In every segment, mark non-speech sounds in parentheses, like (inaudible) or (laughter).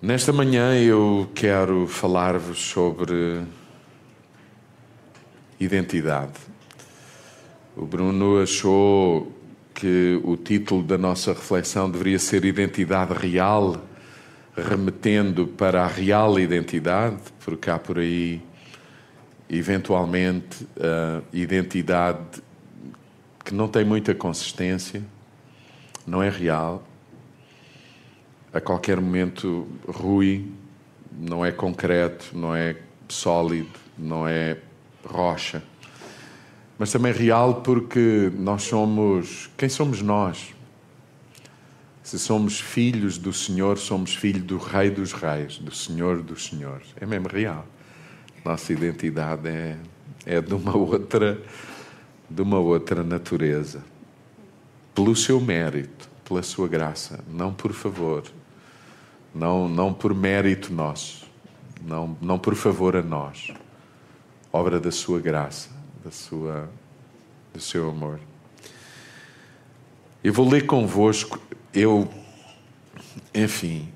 Nesta manhã eu quero falar-vos sobre identidade. O Bruno achou que o título da nossa reflexão deveria ser Identidade Real, remetendo para a real identidade, porque há por aí, eventualmente, a identidade que não tem muita consistência, não é real, a qualquer momento rui, não é concreto, não é sólido, não é rocha. Mas também real porque nós somos. Quem somos nós? Se somos filhos do Senhor, somos filhos do Rei dos Reis, do Senhor dos Senhores. É mesmo real. Nossa identidade é, é de uma (laughs) outra, de uma outra natureza. Pelo seu mérito, pela sua graça, não por favor, não, não por mérito nosso, não, não por favor a nós, obra da sua graça, da sua, do seu amor. Eu vou ler convosco, eu, enfim,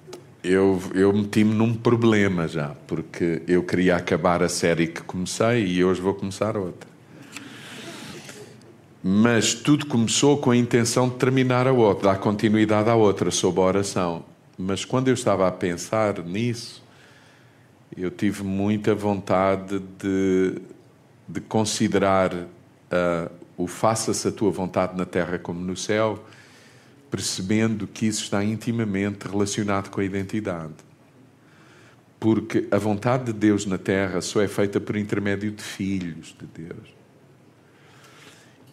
eu, eu meti-me num problema já, porque eu queria acabar a série que comecei e hoje vou começar outra. Mas tudo começou com a intenção de terminar a outra, dar continuidade à outra, sob a oração. Mas quando eu estava a pensar nisso, eu tive muita vontade de, de considerar uh, o faça-se a tua vontade na terra como no céu, percebendo que isso está intimamente relacionado com a identidade. Porque a vontade de Deus na terra só é feita por intermédio de filhos de Deus.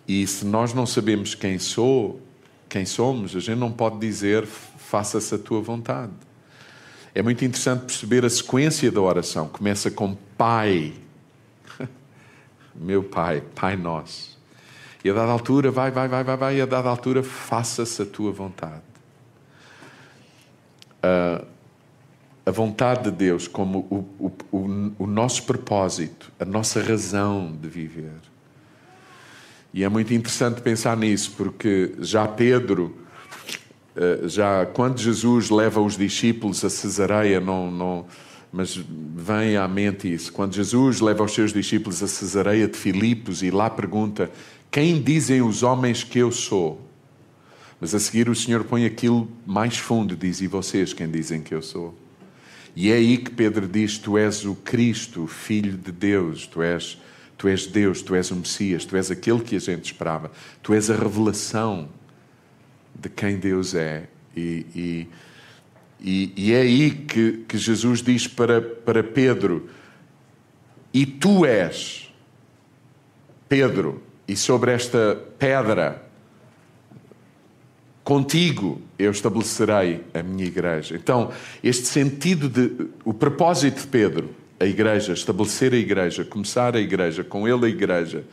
E se nós não sabemos quem sou, quem somos, a gente não pode dizer faça-se a tua vontade. É muito interessante perceber a sequência da oração. Começa com Pai, (laughs) meu Pai, Pai Nosso. E a dada altura, vai, vai, vai, vai, vai, e a dada altura, faça-se a tua vontade. Uh, a vontade de Deus como o, o, o, o nosso propósito, a nossa razão de viver. E é muito interessante pensar nisso, porque já Pedro já quando Jesus leva os discípulos a Cesareia, não, não, mas vem à mente isso. Quando Jesus leva os seus discípulos a Cesareia de Filipos e lá pergunta: Quem dizem os homens que eu sou? Mas a seguir o Senhor põe aquilo mais fundo, diz: E vocês quem dizem que eu sou? E é aí que Pedro diz: Tu és o Cristo, Filho de Deus, tu és, tu és Deus, tu és o Messias, tu és aquele que a gente esperava, tu és a revelação de quem Deus é. E, e, e, é aí que, que Jesus diz para, para Pedro: E tu és, Pedro, e sobre esta pedra, contigo eu estabelecerei a minha igreja. Então, este sentido de. O propósito de Pedro, a igreja, estabelecer a igreja, começar a igreja, com ele a igreja,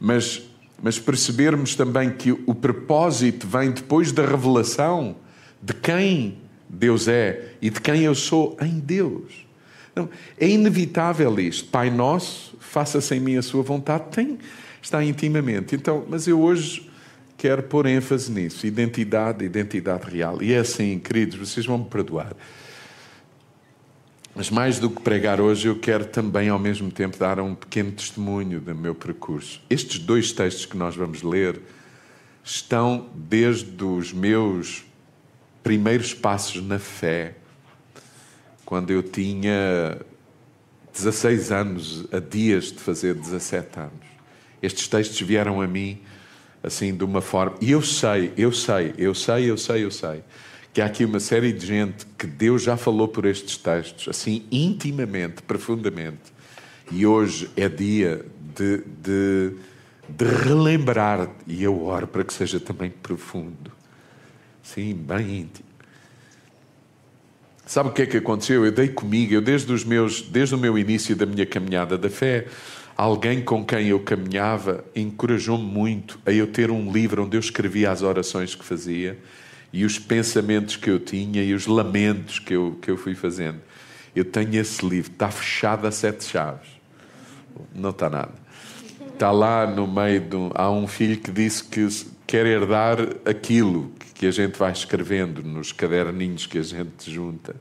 mas mas percebermos também que o propósito vem depois da revelação de quem Deus é e de quem eu sou em Deus. Não, é inevitável isto. Pai nosso, faça-se em mim a sua vontade, tem, está intimamente. Então, mas eu hoje quero pôr ênfase nisso, identidade, identidade real. E é assim, queridos, vocês vão me perdoar. Mas mais do que pregar hoje, eu quero também, ao mesmo tempo, dar um pequeno testemunho do meu percurso. Estes dois textos que nós vamos ler estão desde os meus primeiros passos na fé, quando eu tinha 16 anos, a dias de fazer 17 anos. Estes textos vieram a mim assim de uma forma. E eu sei, eu sei, eu sei, eu sei, eu sei que há aqui uma série de gente que Deus já falou por estes textos, assim, intimamente, profundamente. E hoje é dia de, de, de relembrar, e eu oro para que seja também profundo. Sim, bem íntimo. Sabe o que é que aconteceu? Eu dei comigo, eu desde os meus, desde o meu início da minha caminhada da fé, alguém com quem eu caminhava encorajou-me muito a eu ter um livro onde eu escrevia as orações que fazia e os pensamentos que eu tinha e os lamentos que eu, que eu fui fazendo. Eu tenho esse livro, está fechado a sete chaves. Não está nada. Está lá no meio de um, Há um filho que disse que quer herdar aquilo que a gente vai escrevendo nos caderninhos que a gente junta.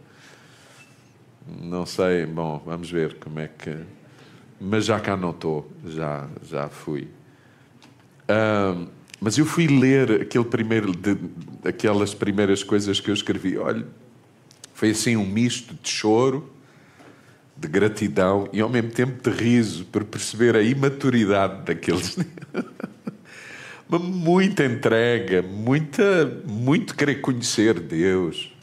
Não sei, bom, vamos ver como é que. Mas já cá não estou, já, já fui. Uh, mas eu fui ler aquele primeiro, de, aquelas primeiras coisas que eu escrevi. Olha, foi assim um misto de choro, de gratidão e ao mesmo tempo de riso, por perceber a imaturidade daqueles. (laughs) muita entrega, muita, muito querer conhecer Deus.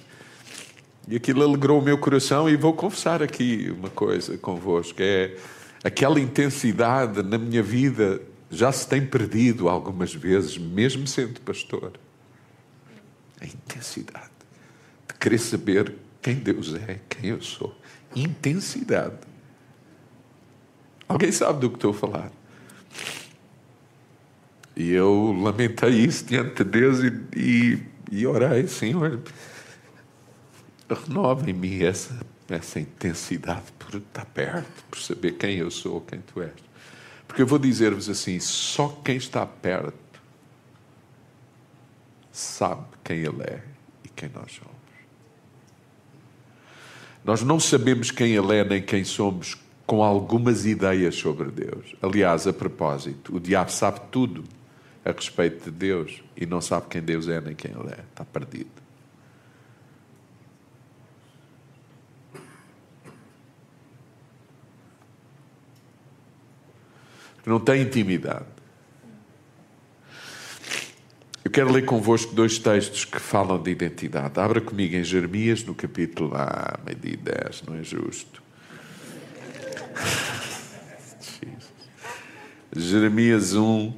E aquilo alegrou o meu coração e vou confessar aqui uma coisa convosco, é aquela intensidade na minha vida já se tem perdido algumas vezes, mesmo sendo pastor. A intensidade de querer saber quem Deus é, quem eu sou. Intensidade. Alguém sabe do que estou a falar? E eu lamentei isso diante de Deus e, e, e orei, Senhor, renova em mim essa, essa intensidade por estar perto, por saber quem eu sou, quem tu és. Porque eu vou dizer-vos assim: só quem está perto sabe quem Ele é e quem nós somos. Nós não sabemos quem Ele é nem quem somos com algumas ideias sobre Deus. Aliás, a propósito, o diabo sabe tudo a respeito de Deus e não sabe quem Deus é nem quem Ele é. Está perdido. Não tem intimidade. Eu quero ler convosco dois textos que falam de identidade. Abra comigo em Jeremias, no capítulo ah, meio-dia 10, não é justo. Jeremias 1,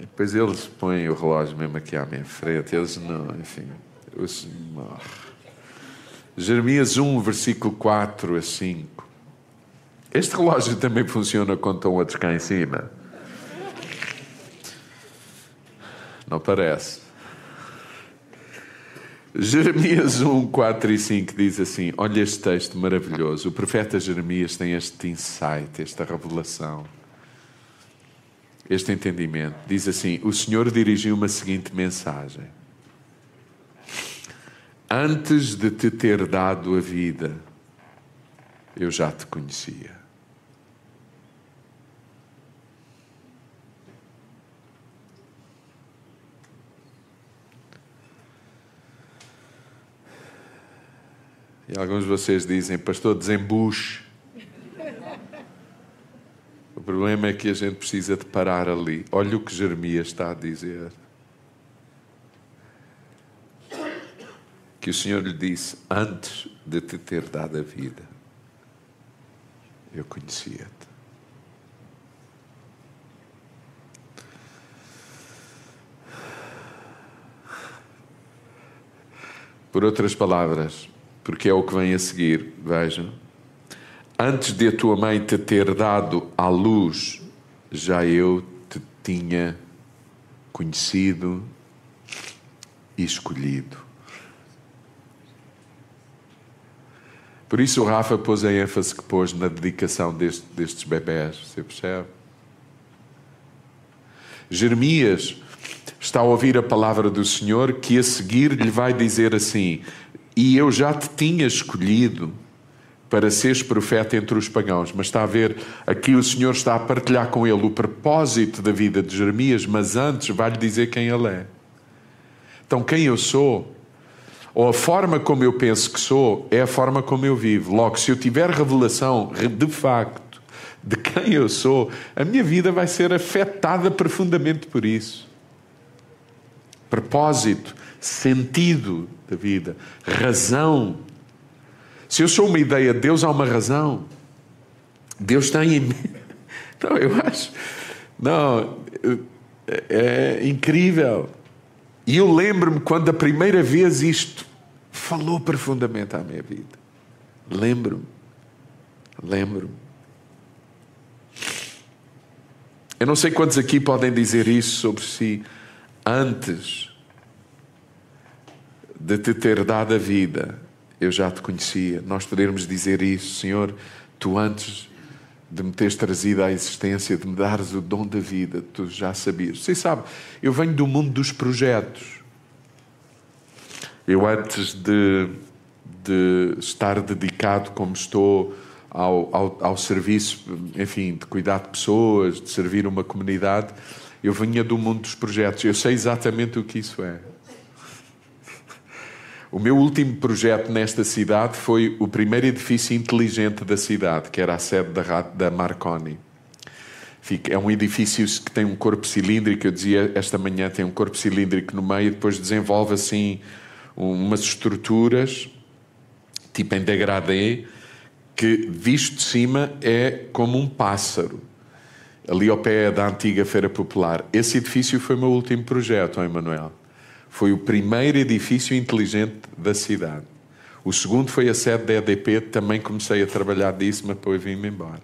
depois eles põem o relógio mesmo aqui à minha frente, eles não, enfim. Os, Jeremias 1, versículo 4 a 5. Este relógio também funciona quando estão outros cá em cima. Não parece. Jeremias 1, 4 e 5 diz assim: Olha este texto maravilhoso. O profeta Jeremias tem este insight, esta revelação este entendimento. Diz assim: O Senhor dirigiu-me a seguinte mensagem: Antes de te ter dado a vida, eu já te conhecia. E alguns de vocês dizem, pastor, desembuche. O problema é que a gente precisa de parar ali. Olha o que Jeremias está a dizer. Que o Senhor lhe disse: Antes de te ter dado a vida, eu conhecia-te. Por outras palavras, porque é o que vem a seguir, vejam antes de a tua mãe te ter dado à luz, já eu te tinha conhecido e escolhido. Por isso o Rafa pôs a ênfase que pôs na dedicação deste, destes bebés, você percebe? Jeremias está a ouvir a palavra do Senhor que a seguir lhe vai dizer assim: E eu já te tinha escolhido para seres profeta entre os pagãos. Mas está a ver, aqui o Senhor está a partilhar com ele o propósito da vida de Jeremias, mas antes vai-lhe dizer quem ele é. Então, quem eu sou, ou a forma como eu penso que sou, é a forma como eu vivo. Logo, se eu tiver revelação de facto de quem eu sou, a minha vida vai ser afetada profundamente por isso. Propósito, sentido da vida, razão se eu sou uma ideia de Deus, há uma razão. Deus tem em mim. (laughs) Então eu acho. Não, é, é incrível. E eu lembro-me quando a primeira vez isto falou profundamente à minha vida. Lembro-me. Lembro-me. Eu não sei quantos aqui podem dizer isso sobre si antes de te ter dado a vida eu já te conhecia. Nós podermos dizer isso, Senhor, tu antes de me teres trazido à existência, de me dares o dom da vida, tu já sabias. Você sabe, eu venho do mundo dos projetos. Eu antes de, de estar dedicado como estou ao, ao, ao, serviço, enfim, de cuidar de pessoas, de servir uma comunidade, eu vinha do mundo dos projetos. Eu sei exatamente o que isso é. O meu último projeto nesta cidade foi o primeiro edifício inteligente da cidade, que era a sede da, Marconi. É um edifício que tem um corpo cilíndrico, eu dizia esta manhã, tem um corpo cilíndrico no meio e depois desenvolve assim umas estruturas, tipo em degradê, que visto de cima é como um pássaro. Ali ao pé da antiga Feira Popular. Esse edifício foi o meu último projeto, Emanuel. Foi o primeiro edifício inteligente da cidade. O segundo foi a sede da EDP, também comecei a trabalhar disso, mas depois vim-me embora.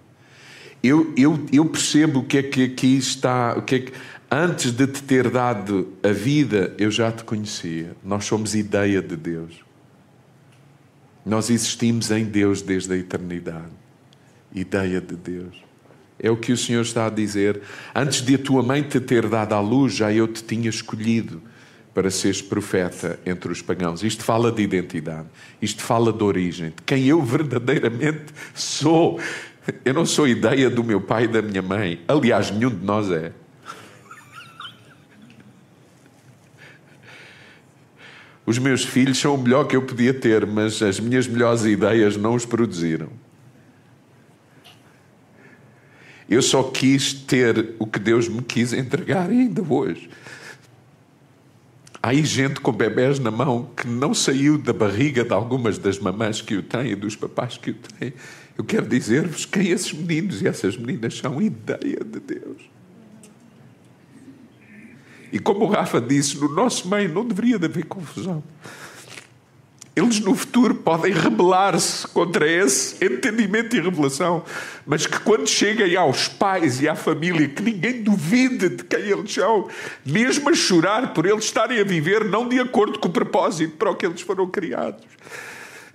Eu, eu, eu percebo o que é que aqui está, o que é que, antes de te ter dado a vida, eu já te conhecia. Nós somos ideia de Deus. Nós existimos em Deus desde a eternidade. Ideia de Deus. É o que o Senhor está a dizer. Antes de a tua mãe te ter dado à luz, já eu te tinha escolhido para seres profeta entre os pagãos. Isto fala de identidade. Isto fala de origem. De quem eu verdadeiramente sou. Eu não sou ideia do meu pai e da minha mãe. Aliás, nenhum de nós é. Os meus filhos são o melhor que eu podia ter, mas as minhas melhores ideias não os produziram. Eu só quis ter o que Deus me quis entregar ainda hoje. Há aí gente com bebés na mão que não saiu da barriga de algumas das mamães que o têm e dos papás que o têm. Eu quero dizer-vos quem esses meninos e essas meninas são ideia de Deus. E como o Rafa disse, no nosso meio não deveria haver confusão. Eles no futuro podem rebelar-se contra esse entendimento e revelação, mas que quando cheguem aos pais e à família, que ninguém duvide de quem eles são, mesmo a chorar por eles estarem a viver não de acordo com o propósito para o que eles foram criados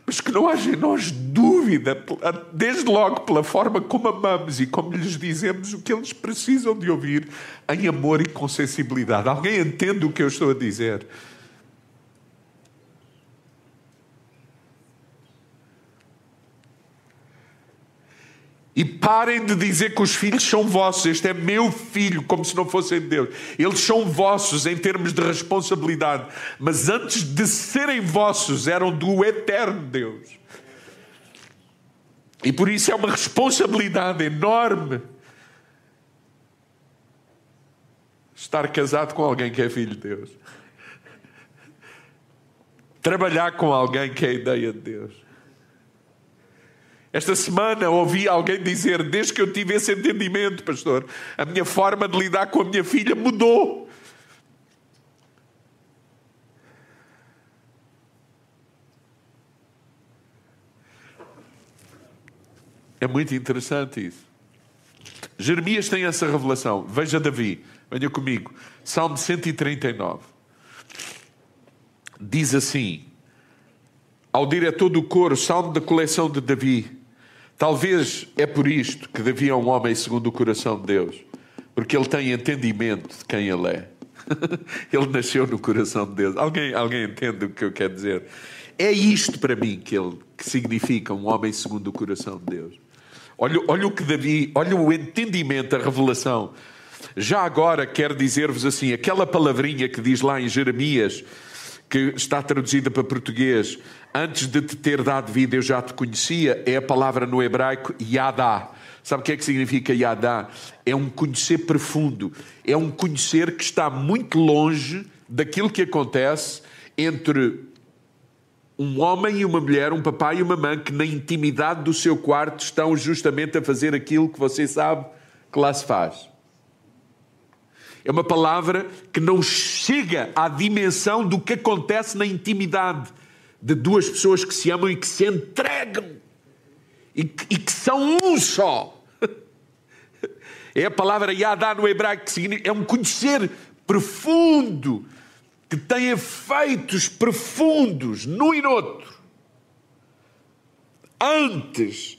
mas que não haja em nós dúvida, desde logo pela forma como amamos e como lhes dizemos o que eles precisam de ouvir, em amor e com sensibilidade. Alguém entende o que eu estou a dizer? E parem de dizer que os filhos são vossos. Este é meu filho, como se não fossem Deus. Eles são vossos em termos de responsabilidade. Mas antes de serem vossos, eram do eterno Deus. E por isso é uma responsabilidade enorme estar casado com alguém que é filho de Deus. Trabalhar com alguém que é a ideia de Deus. Esta semana ouvi alguém dizer: Desde que eu tive esse entendimento, pastor, a minha forma de lidar com a minha filha mudou. É muito interessante isso. Jeremias tem essa revelação. Veja Davi, venha comigo. Salmo 139. Diz assim: ao diretor do coro, salmo da coleção de Davi. Talvez é por isto que Davi é um homem segundo o coração de Deus, porque ele tem entendimento de quem ele é. (laughs) ele nasceu no coração de Deus. Alguém, alguém entende o que eu quero dizer? É isto para mim que ele que significa um homem segundo o coração de Deus. Olha, olha o que Davi, olha o entendimento, a revelação. Já agora quero dizer-vos assim, aquela palavrinha que diz lá em Jeremias, que está traduzida para português, antes de te ter dado vida eu já te conhecia, é a palavra no hebraico yadá. Sabe o que é que significa yadá? É um conhecer profundo, é um conhecer que está muito longe daquilo que acontece entre um homem e uma mulher, um papai e uma mãe que na intimidade do seu quarto estão justamente a fazer aquilo que você sabe que lá se faz. É uma palavra que não chega à dimensão do que acontece na intimidade de duas pessoas que se amam e que se entregam e que, e que são um só. (laughs) É a palavra Yadá no hebraico que significa, é um conhecer profundo que tem efeitos profundos num e noutro. Antes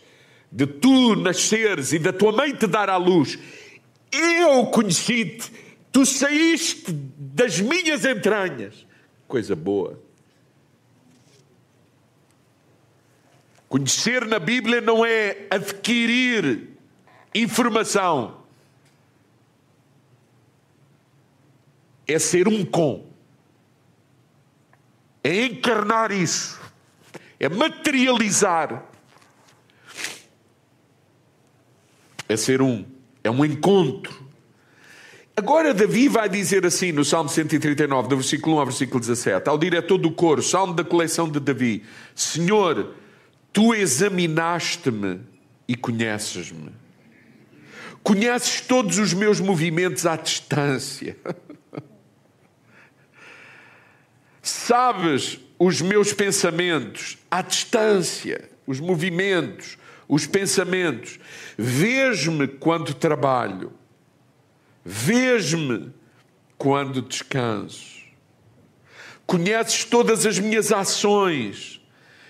de tu nasceres e da tua mãe te dar à luz, eu conheci-te, tu saíste das minhas entranhas. Coisa boa. Conhecer na Bíblia não é adquirir informação, é ser um com, é encarnar isso, é materializar, é ser um, é um encontro. Agora Davi vai dizer assim no Salmo 139, do versículo 1 ao versículo 17, ao diretor do coro, Salmo da coleção de Davi: Senhor, tu examinaste-me e conheces-me. Conheces todos os meus movimentos à distância. (laughs) Sabes os meus pensamentos à distância, os movimentos, os pensamentos. Vês-me quando trabalho Vês-me quando descanso. Conheces todas as minhas ações,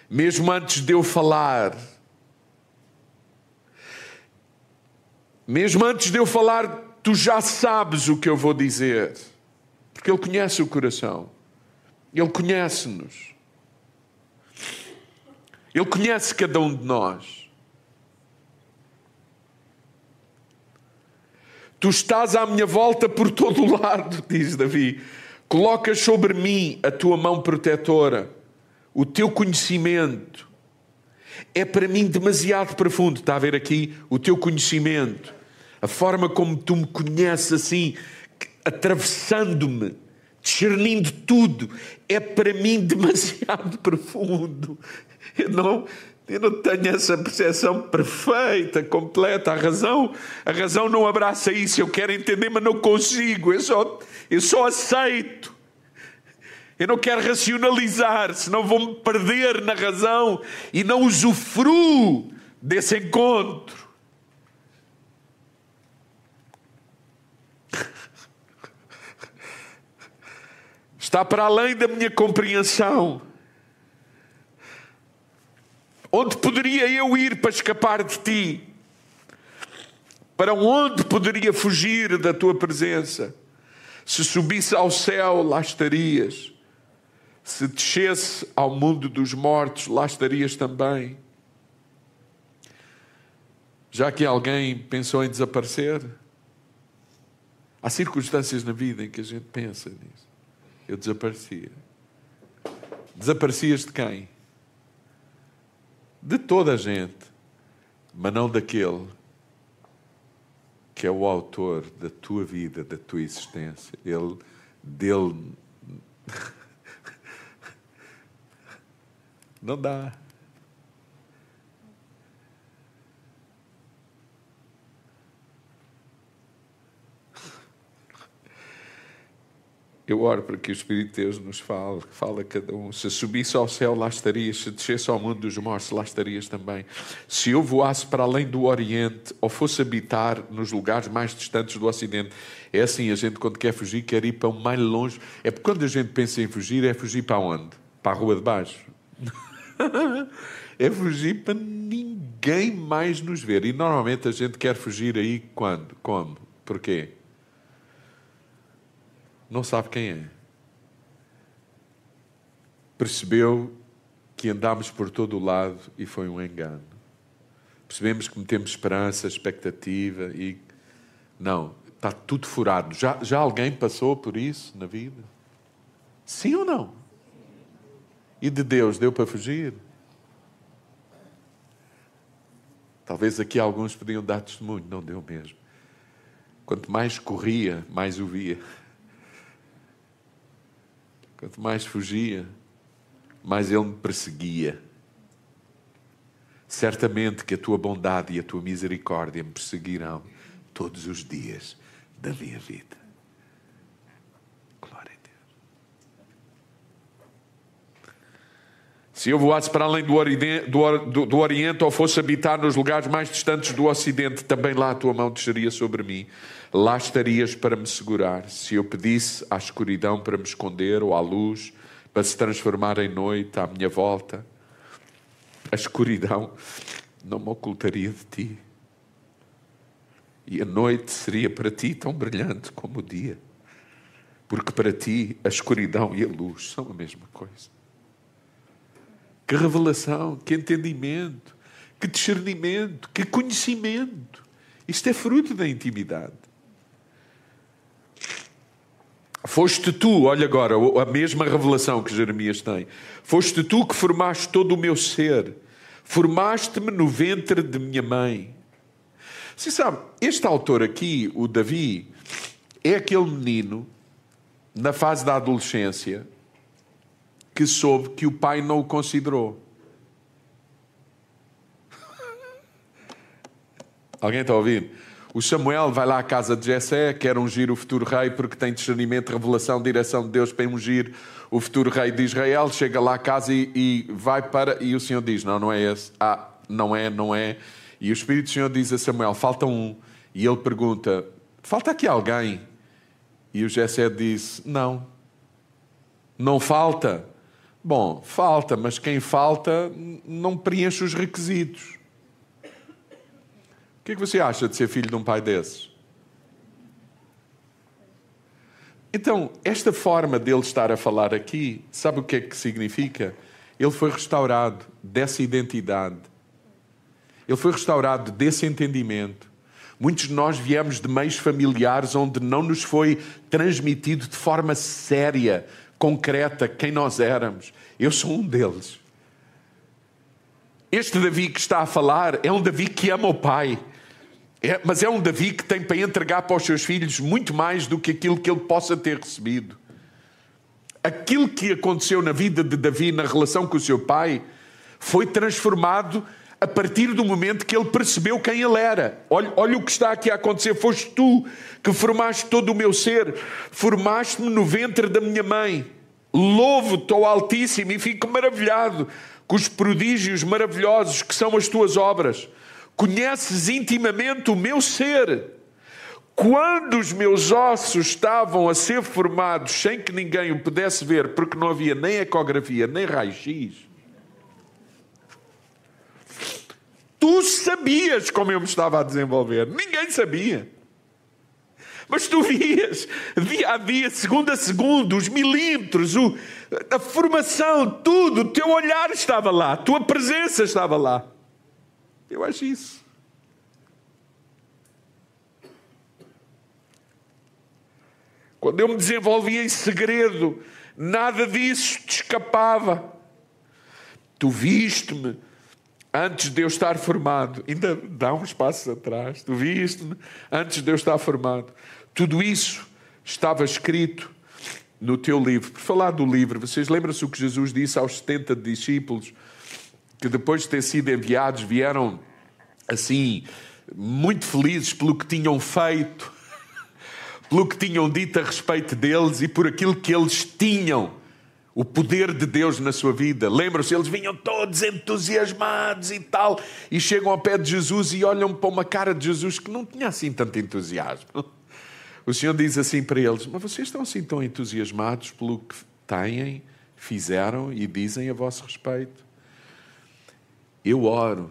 mesmo antes de eu falar. Mesmo antes de eu falar, tu já sabes o que eu vou dizer. Porque Ele conhece o coração. Ele conhece-nos. Ele conhece cada um de nós. Tu estás à minha volta por todo o lado, (laughs) diz Davi. Colocas sobre mim a tua mão protetora, o teu conhecimento. É para mim demasiado profundo. Está a ver aqui o teu conhecimento, a forma como tu me conheces assim, atravessando-me, discernindo tudo. É para mim (laughs) demasiado profundo. Eu não, eu não tenho essa percepção perfeita, completa. A razão, a razão não abraça isso. Eu quero entender, mas não consigo. Eu só, eu só aceito. Eu não quero racionalizar, senão vou-me perder na razão e não usufruo desse encontro. Está para além da minha compreensão. Onde poderia eu ir para escapar de ti? Para onde poderia fugir da tua presença? Se subisse ao céu, lá estarias. Se descesse ao mundo dos mortos, lá estarias também. Já que alguém pensou em desaparecer, há circunstâncias na vida em que a gente pensa nisso. Eu desaparecia. Desaparecias de quem? de toda a gente, mas não daquele que é o autor da tua vida, da tua existência. Ele, dele. Não dá. Eu oro para que o Espírito de Deus nos fale, que fale a cada um. Se subisse ao céu, lá estarias. Se descesse ao mundo dos mortos, lá estarias também. Se eu voasse para além do Oriente ou fosse habitar nos lugares mais distantes do Ocidente, é assim, a gente quando quer fugir, quer ir para o mais longe. É porque quando a gente pensa em fugir, é fugir para onde? Para a rua de baixo. (laughs) é fugir para ninguém mais nos ver. E normalmente a gente quer fugir aí quando? Como? Porquê? não sabe quem é. Percebeu que andámos por todo o lado e foi um engano. Percebemos que metemos esperança, expectativa e. Não, está tudo furado. Já, já alguém passou por isso na vida? Sim ou não? E de Deus deu para fugir? Talvez aqui alguns podiam dar testemunho, não deu mesmo. Quanto mais corria, mais o via. Quanto mais fugia, mais ele me perseguia. Certamente que a tua bondade e a tua misericórdia me perseguirão todos os dias da minha vida. Glória a Deus. Se eu voasse para além do Oriente, do, do Oriente ou fosse habitar nos lugares mais distantes do Ocidente, também lá a tua mão desceria sobre mim lá estarias para me segurar. Se eu pedisse à escuridão para me esconder ou à luz para se transformar em noite à minha volta, a escuridão não me ocultaria de ti. E a noite seria para ti tão brilhante como o dia, porque para ti a escuridão e a luz são a mesma coisa. Que revelação, que entendimento, que discernimento, que conhecimento. Isto é fruto da intimidade. Foste tu, olha agora, a mesma revelação que Jeremias tem. Foste tu que formaste todo o meu ser. Formaste-me no ventre de minha mãe. Você sabe, este autor aqui, o Davi, é aquele menino, na fase da adolescência, que soube que o pai não o considerou. Alguém está ouvir? O Samuel vai lá à casa de Jessé, quer ungir o futuro rei porque tem discernimento, revelação, direção de Deus para ungir o futuro rei de Israel. Chega lá à casa e, e vai para. E o Senhor diz: Não, não é esse. Ah, não é, não é. E o Espírito do Senhor diz a Samuel: Falta um. E ele pergunta: Falta aqui alguém? E o Jessé disse: Não. Não falta. Bom, falta, mas quem falta não preenche os requisitos. O que, é que você acha de ser filho de um pai desses? Então, esta forma dele estar a falar aqui, sabe o que é que significa? Ele foi restaurado dessa identidade. Ele foi restaurado desse entendimento. Muitos de nós viemos de meios familiares onde não nos foi transmitido de forma séria, concreta, quem nós éramos. Eu sou um deles. Este Davi que está a falar é um Davi que ama o Pai. É, mas é um Davi que tem para entregar para os seus filhos muito mais do que aquilo que ele possa ter recebido. Aquilo que aconteceu na vida de Davi, na relação com o seu pai, foi transformado a partir do momento que ele percebeu quem ele era. Olha, olha o que está aqui a acontecer. Foste tu que formaste todo o meu ser, formaste-me no ventre da minha mãe. Louvo-te, ó Altíssimo, e fico maravilhado com os prodígios maravilhosos que são as tuas obras conheces intimamente o meu ser. Quando os meus ossos estavam a ser formados sem que ninguém o pudesse ver, porque não havia nem ecografia, nem raio-x, tu sabias como eu me estava a desenvolver. Ninguém sabia. Mas tu vias, dia a dia, segundo a segundo, os milímetros, o, a formação, tudo, o teu olhar estava lá, a tua presença estava lá. Eu acho isso. Quando eu me desenvolvia em segredo, nada disso te escapava. Tu viste-me antes de eu estar formado. Ainda dá uns passos atrás. Tu viste-me antes de eu estar formado. Tudo isso estava escrito no teu livro. Por falar do livro, vocês lembram-se o que Jesus disse aos 70 discípulos que depois de ter sido enviados vieram assim, muito felizes pelo que tinham feito, (laughs) pelo que tinham dito a respeito deles e por aquilo que eles tinham, o poder de Deus na sua vida. Lembram-se, eles vinham todos entusiasmados e tal, e chegam ao pé de Jesus e olham para uma cara de Jesus que não tinha assim tanto entusiasmo. O Senhor diz assim para eles: Mas vocês estão assim tão entusiasmados pelo que têm, fizeram e dizem a vosso respeito? Eu oro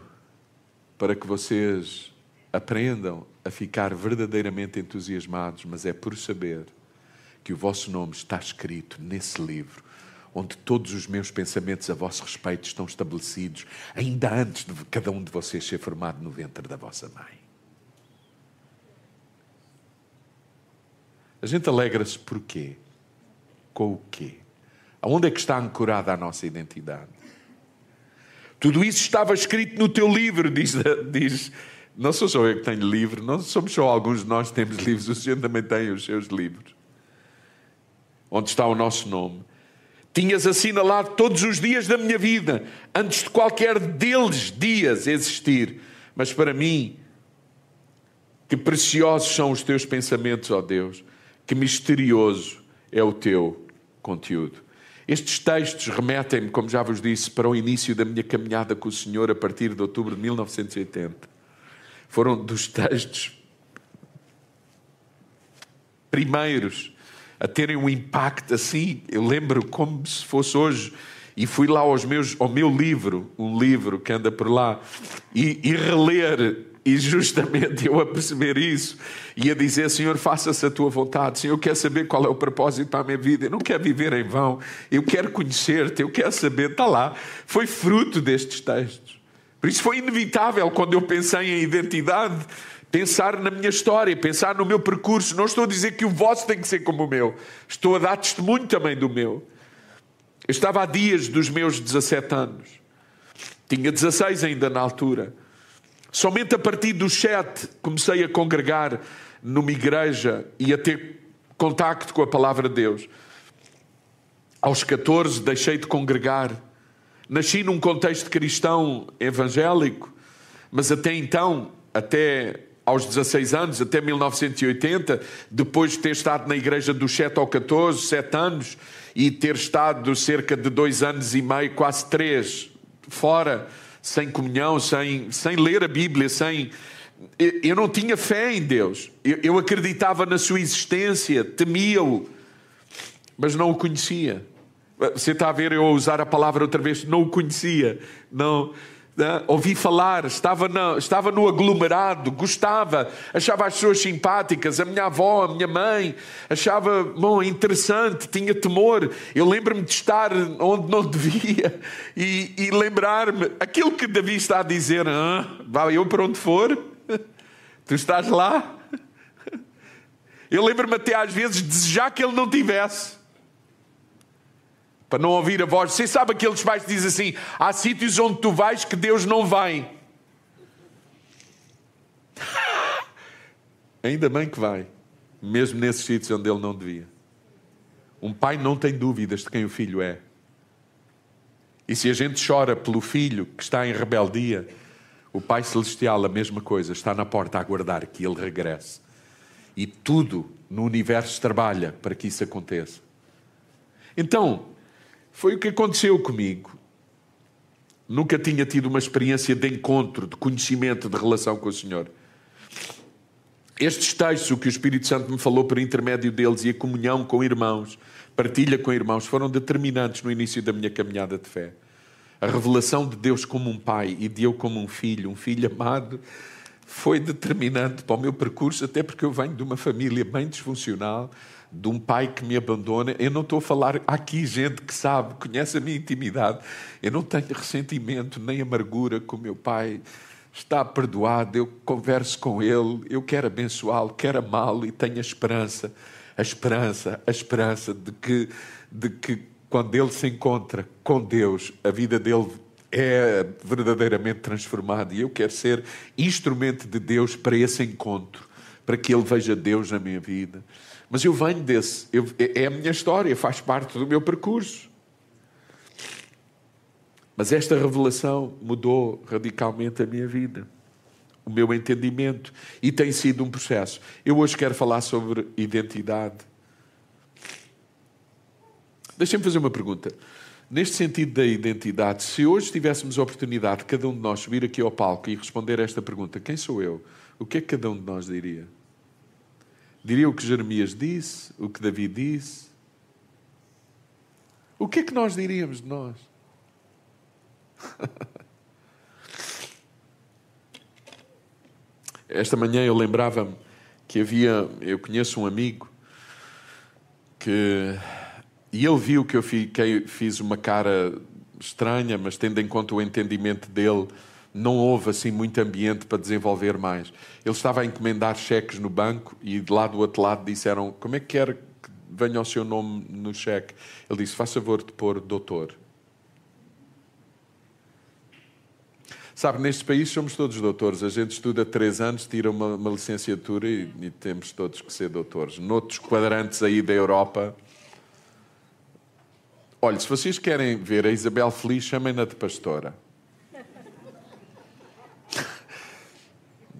para que vocês aprendam a ficar verdadeiramente entusiasmados, mas é por saber que o vosso nome está escrito nesse livro, onde todos os meus pensamentos a vosso respeito estão estabelecidos, ainda antes de cada um de vocês ser formado no ventre da vossa mãe. A gente alegra-se por quê? Com o quê? Aonde é que está ancorada a nossa identidade? Tudo isso estava escrito no teu livro, diz, diz. Não sou só eu que tenho livro, não somos só alguns de nós que temos livros, o Senhor também tem os seus livros. Onde está o nosso nome. Tinhas assinalado todos os dias da minha vida, antes de qualquer deles dias existir. Mas para mim, que preciosos são os teus pensamentos, ó Deus, que misterioso é o teu conteúdo. Estes textos remetem-me, como já vos disse, para o início da minha caminhada com o Senhor a partir de outubro de 1980. Foram dos textos primeiros a terem um impacto assim. Eu lembro como se fosse hoje. E fui lá aos meus, ao meu livro, um livro que anda por lá, e, e reler E justamente eu a perceber isso e a dizer: Senhor, faça-se a tua vontade. Senhor, eu quero saber qual é o propósito para a minha vida. Eu não quero viver em vão. Eu quero conhecer-te. Eu quero saber. Está lá. Foi fruto destes textos. Por isso foi inevitável quando eu pensei em identidade, pensar na minha história, pensar no meu percurso. Não estou a dizer que o vosso tem que ser como o meu. Estou a dar testemunho também do meu. Eu estava há dias dos meus 17 anos. Tinha 16 ainda na altura. Somente a partir dos sete comecei a congregar numa igreja e a ter contacto com a palavra de Deus. Aos 14 deixei de congregar. Nasci num contexto cristão evangélico, mas até então, até aos 16 anos, até 1980, depois de ter estado na igreja dos 7 ao 14, 7 anos, e ter estado cerca de dois anos e meio, quase três, fora sem comunhão, sem, sem ler a Bíblia, sem. Eu não tinha fé em Deus. Eu, eu acreditava na sua existência, temia-o, mas não o conhecia. Você está a ver eu usar a palavra outra vez? Não o conhecia. Não né? ouvi falar, estava, na, estava no aglomerado, gostava, achava as pessoas simpáticas, a minha avó, a minha mãe, achava bom, interessante, tinha temor. Eu lembro-me de estar onde não (laughs) devia e, e lembrar-me aquilo que Davi está a dizer: ah, vai eu para onde for, (laughs) tu estás lá. (laughs) Eu lembro-me até às vezes de desejar que ele não tivesse para não ouvir a voz. Você sabe aqueles pais que dizem assim: há sítios onde tu vais que Deus não vai. (laughs) Ainda bem que vai, mesmo nesses sítios onde ele não devia. Um pai não tem dúvidas de quem o filho é. E se a gente chora pelo filho que está em rebeldia, o Pai Celestial, a mesma coisa, está na porta a aguardar que ele regresse. E tudo no universo trabalha para que isso aconteça. Então, foi o que aconteceu comigo. Nunca tinha tido uma experiência de encontro, de conhecimento, de relação com o Senhor. Estes textos, que o Espírito Santo me falou por intermédio deles e a comunhão com irmãos, partilha com irmãos, foram determinantes no início da minha caminhada de fé. A revelação de Deus como um pai e de eu como um filho, um filho amado, foi determinante para o meu percurso, até porque eu venho de uma família bem disfuncional, de um pai que me abandona. Eu não estou a falar aqui gente que sabe, conhece a minha intimidade. Eu não tenho ressentimento nem amargura com o meu pai. Está perdoado, eu converso com ele, eu quero abençoá-lo, quero amá-lo e tenho a esperança, a esperança, a esperança de que, de que quando ele se encontra com Deus, a vida dele é verdadeiramente transformada e eu quero ser instrumento de Deus para esse encontro, para que ele veja Deus na minha vida. Mas eu venho desse, eu, é, é a minha história, faz parte do meu percurso. Mas esta revelação mudou radicalmente a minha vida, o meu entendimento, e tem sido um processo. Eu hoje quero falar sobre identidade. Deixem-me fazer uma pergunta. Neste sentido da identidade, se hoje tivéssemos a oportunidade, cada um de nós subir aqui ao palco e responder esta pergunta: quem sou eu? O que é que cada um de nós diria? Diria o que Jeremias disse, o que Davi disse. O que é que nós diríamos de nós? (laughs) Esta manhã eu lembrava-me que havia, eu conheço um amigo que e ele viu que eu fiquei, fiz uma cara estranha, mas tendo em conta o entendimento dele, não houve assim muito ambiente para desenvolver mais. Ele estava a encomendar cheques no banco e de lá do outro lado disseram: Como é que quer que venha o seu nome no cheque? Ele disse: Faz favor de pôr doutor. Sabe, neste país somos todos doutores. A gente estuda três anos, tira uma, uma licenciatura e, e, temos todos que ser doutores. Noutros quadrantes aí da Europa. Olha, se vocês querem ver a Isabel feliz, chamem-na de pastora.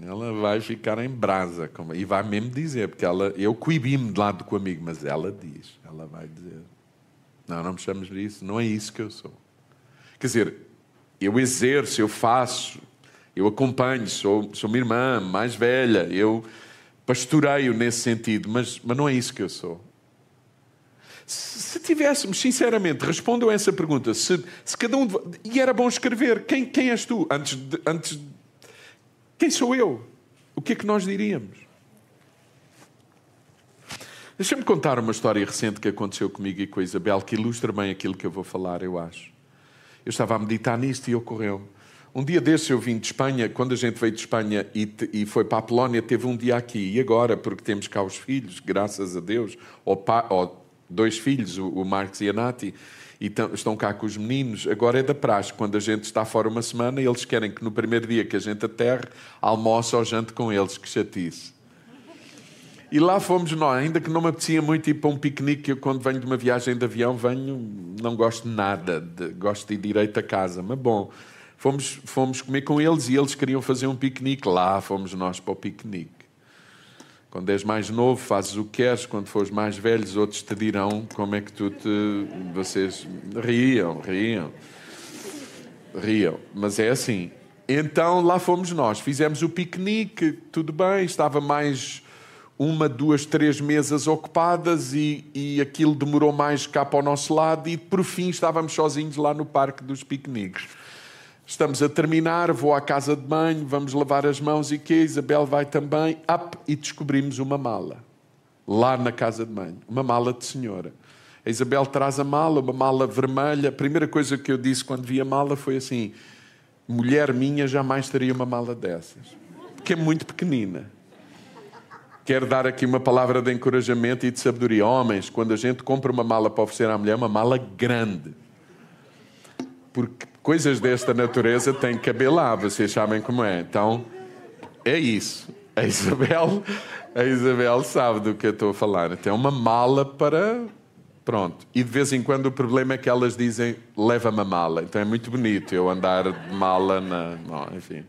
Ela vai ficar em brasa. E vai mesmo dizer, porque ela, eu coibi-me de lado com o amigo, mas ela diz, ela vai dizer. Não, não me chames de isso, não é isso que eu sou. Quer dizer, eu exerço, eu faço, eu acompanho, sou, sou minha irmã mais velha, eu pastoreio nesse sentido, mas, mas não é isso que eu sou. Se tivéssemos, sinceramente, respondam essa pergunta, se, se cada um. E era bom escrever: quem, quem és tu? Antes de, antes Quem sou eu? O que é que nós diríamos? Deixa-me contar uma história recente que aconteceu comigo e com a Isabel, que ilustra bem aquilo que eu vou falar, eu acho. Eu estava a meditar nisto e ocorreu-me. Um dia desses eu vim de Espanha, quando a gente veio de Espanha e, e, foi para a Polónia, teve um dia aqui. E agora, porque temos cá os filhos, graças a Deus, ou, pa, ou dois filhos, o, o Marcos e a Nati, e estão cá com os meninos. Agora é da praxe, quando a gente está fora uma semana, eles querem que no primeiro dia que a gente aterre, almoce ou jante com eles, que chatice. E lá fomos nós, ainda que não me apetecia muito ir para um piquenique, eu quando venho de uma viagem de avião, venho, não gosto de nada, de, gosto de ir direito a casa, mas bom, fomos, fomos comer com eles e eles queriam fazer um piquenique, lá fomos nós para o piquenique. Quando és mais novo, fazes o que queres, quando fores mais velhos, outros te dirão como é que tu te. Vocês riam, riam, riam, mas é assim. Então lá fomos nós, fizemos o piquenique, tudo bem, estava mais uma, duas, três mesas ocupadas e, e aquilo demorou mais cá para o nosso lado e por fim estávamos sozinhos lá no parque dos piqueniques. Estamos a terminar, vou à casa de banho, vamos lavar as mãos e que Isabel vai também, up, e descobrimos uma mala, lá na casa de banho, uma mala de senhora. A Isabel traz a mala, uma mala vermelha. A primeira coisa que eu disse quando vi a mala foi assim: mulher minha jamais teria uma mala dessas, porque é muito pequenina. Quero dar aqui uma palavra de encorajamento e de sabedoria. Homens, quando a gente compra uma mala para oferecer à mulher, uma mala grande. Porque coisas desta natureza têm que caber lá, vocês sabem como é. Então, é isso. A Isabel, a Isabel sabe do que eu estou a falar. Tem uma mala para. Pronto. E de vez em quando o problema é que elas dizem leva-me a mala. Então é muito bonito eu andar de mala na. Não, enfim.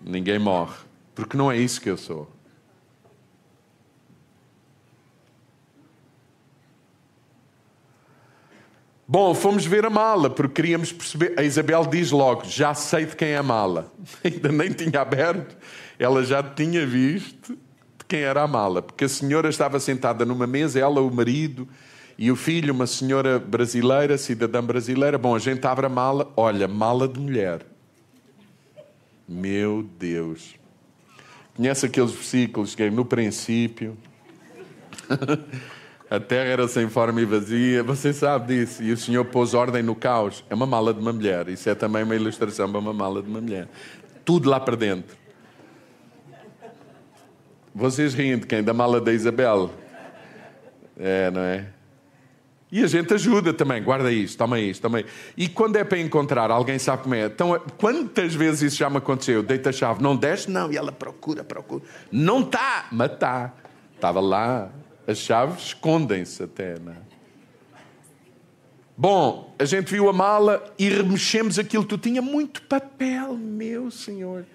Ninguém morre. Porque não é isso que eu sou. Bom, fomos ver a mala, porque queríamos perceber. A Isabel diz logo: já sei de quem é a mala. (laughs) Ainda nem tinha aberto, ela já tinha visto de quem era a mala, porque a senhora estava sentada numa mesa, ela, o marido e o filho, uma senhora brasileira, cidadã brasileira. Bom, a gente abre a mala, olha, mala de mulher. Meu Deus. Conhece aqueles versículos que é no princípio. (laughs) A terra era sem forma e vazia, você sabe disso. E o Senhor pôs ordem no caos. É uma mala de uma mulher. Isso é também uma ilustração para uma mala de uma mulher. Tudo lá para dentro. Vocês riem de quem? Da mala da Isabel. É, não é? E a gente ajuda também. Guarda isto, toma isto, toma isto. E quando é para encontrar, alguém sabe como é. Então, quantas vezes isso já me aconteceu? Deita a chave, não desce? Não. E ela procura, procura. Não está, mas está. Estava lá, as chaves escondem-se até, é? Bom, a gente viu a mala e remexemos aquilo tudo. Tinha muito papel, meu senhor.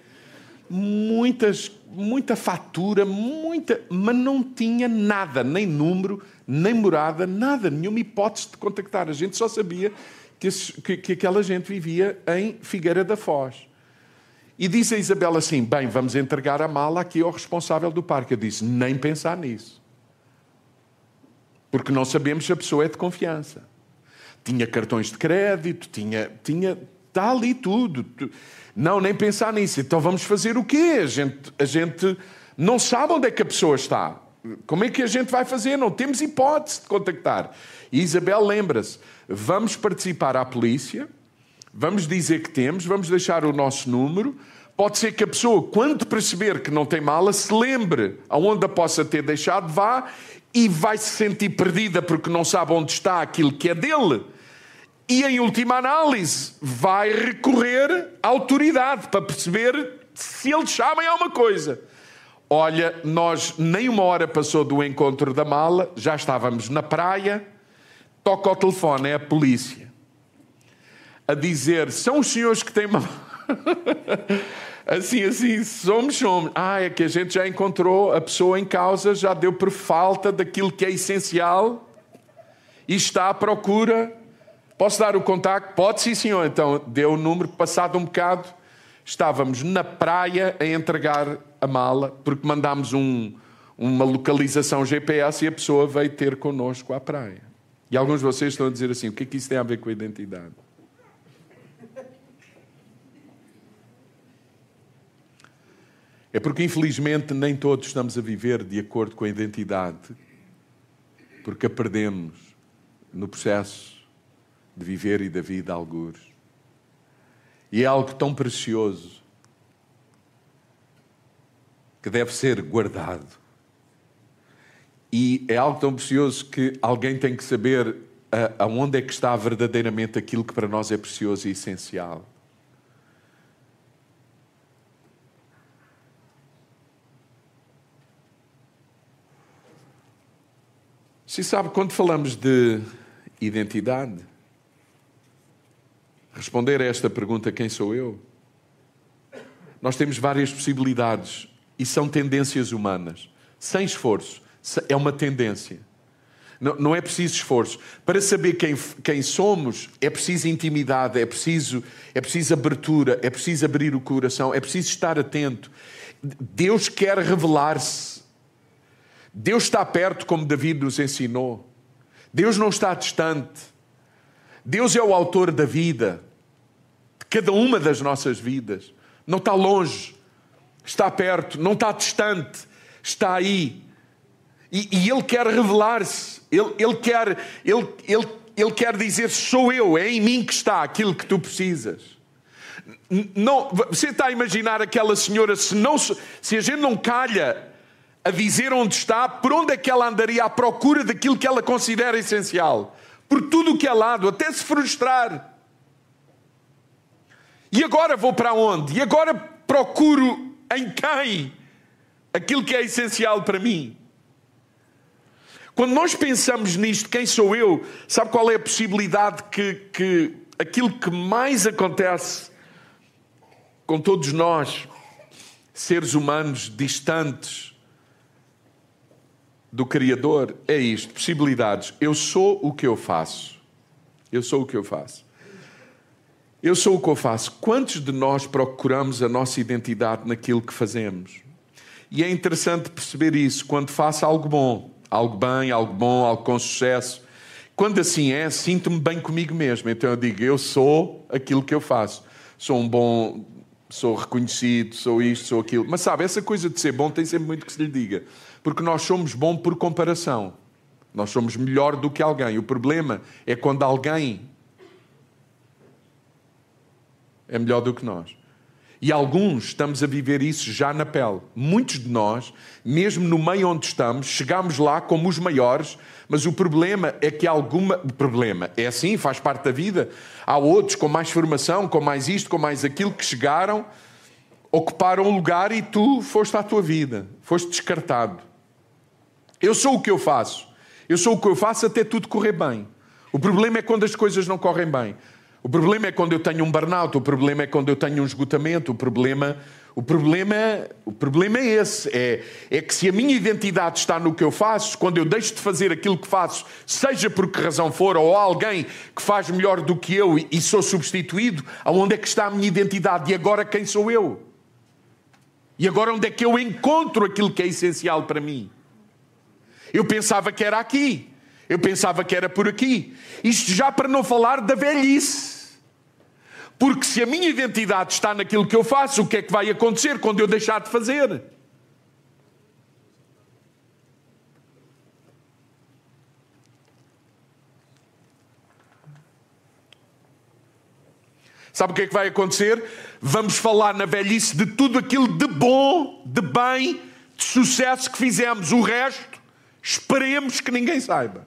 Muitas, muita fatura, muita, mas não tinha nada, nem número, nem morada, nada, nenhuma hipótese de contactar. A gente só sabia que, que, que aquela gente vivia em Figueira da Foz. E disse a Isabel assim: Bem, vamos entregar a mala aqui ao responsável do parque. Eu disse: Nem pensar nisso porque não sabemos se a pessoa é de confiança. Tinha cartões de crédito, tinha, tinha, está ali tudo. Não, nem pensar nisso. Então vamos fazer o quê? A gente, a gente não sabe onde é que a pessoa está. Como é que a gente vai fazer? Não temos hipótese de contactar. E Isabel lembra-se: vamos participar à polícia, vamos dizer que temos, vamos deixar o nosso número. Pode ser que a pessoa, quando perceber que não tem mala, se lembre aonde a possa ter deixado, vá e vai se sentir perdida porque não sabe onde está aquilo que é dele. E em última análise, vai recorrer à autoridade para perceber se eles sabem alguma coisa. Olha, nós nem uma hora passou do encontro da mala, já estávamos na praia, toca o telefone, é a polícia, a dizer: são os senhores que têm uma. (laughs) Assim, assim, somos, somos. Ah, é que a gente já encontrou a pessoa em causa, já deu por falta daquilo que é essencial e está à procura. Posso dar o contacto? Pode, sim, senhor. Então, deu o número, passado um bocado, estávamos na praia a entregar a mala, porque mandámos um, uma localização GPS e a pessoa veio ter connosco à praia. E alguns de vocês estão a dizer assim: o que é que isso tem a ver com a identidade? É porque, infelizmente, nem todos estamos a viver de acordo com a identidade, porque a perdemos no processo de viver e da vida, algures. E é algo tão precioso que deve ser guardado. E é algo tão precioso que alguém tem que saber aonde é que está verdadeiramente aquilo que para nós é precioso e essencial. Se sabe, quando falamos de identidade, responder a esta pergunta: quem sou eu? Nós temos várias possibilidades e são tendências humanas, sem esforço, é uma tendência. Não, não é preciso esforço. Para saber quem, quem somos, é preciso intimidade, é preciso, é preciso abertura, é preciso abrir o coração, é preciso estar atento. Deus quer revelar-se. Deus está perto, como David nos ensinou. Deus não está distante. Deus é o autor da vida, de cada uma das nossas vidas. Não está longe, está perto, não está distante, está aí. E, e Ele quer revelar-se, ele, ele, quer, ele, ele, ele quer dizer: sou eu, é em mim que está aquilo que tu precisas. Não, você está a imaginar aquela senhora, se, não, se a gente não calha a dizer onde está, por onde é que ela andaria à procura daquilo que ela considera essencial? Por tudo o que é lado, até se frustrar. E agora vou para onde? E agora procuro em quem aquilo que é essencial para mim. Quando nós pensamos nisto, quem sou eu? Sabe qual é a possibilidade que, que aquilo que mais acontece com todos nós, seres humanos distantes, do Criador é isto: possibilidades. Eu sou o que eu faço. Eu sou o que eu faço. Eu sou o que eu faço. Quantos de nós procuramos a nossa identidade naquilo que fazemos? E é interessante perceber isso quando faço algo bom, algo bem, algo bom, algo com sucesso. Quando assim é, sinto-me bem comigo mesmo. Então eu digo, eu sou aquilo que eu faço. Sou um bom, sou reconhecido, sou isto, sou aquilo. Mas sabe, essa coisa de ser bom tem sempre muito que se lhe diga. Porque nós somos bom por comparação. Nós somos melhor do que alguém. O problema é quando alguém é melhor do que nós. E alguns estamos a viver isso já na pele. Muitos de nós, mesmo no meio onde estamos, chegamos lá como os maiores, mas o problema é que alguma. O problema é assim, faz parte da vida. Há outros com mais formação, com mais isto, com mais aquilo, que chegaram, ocuparam um lugar e tu foste à tua vida, foste descartado. Eu sou o que eu faço. Eu sou o que eu faço até tudo correr bem. O problema é quando as coisas não correm bem. O problema é quando eu tenho um burnout, o problema é quando eu tenho um esgotamento, o problema, o problema, o problema é esse, é, é que se a minha identidade está no que eu faço, quando eu deixo de fazer aquilo que faço, seja por que razão for, ou alguém que faz melhor do que eu e sou substituído, aonde é que está a minha identidade? E agora quem sou eu? E agora onde é que eu encontro aquilo que é essencial para mim? Eu pensava que era aqui. Eu pensava que era por aqui. Isto já para não falar da velhice. Porque se a minha identidade está naquilo que eu faço, o que é que vai acontecer quando eu deixar de fazer? Sabe o que é que vai acontecer? Vamos falar na velhice de tudo aquilo de bom, de bem, de sucesso que fizemos. O resto Esperemos que ninguém saiba.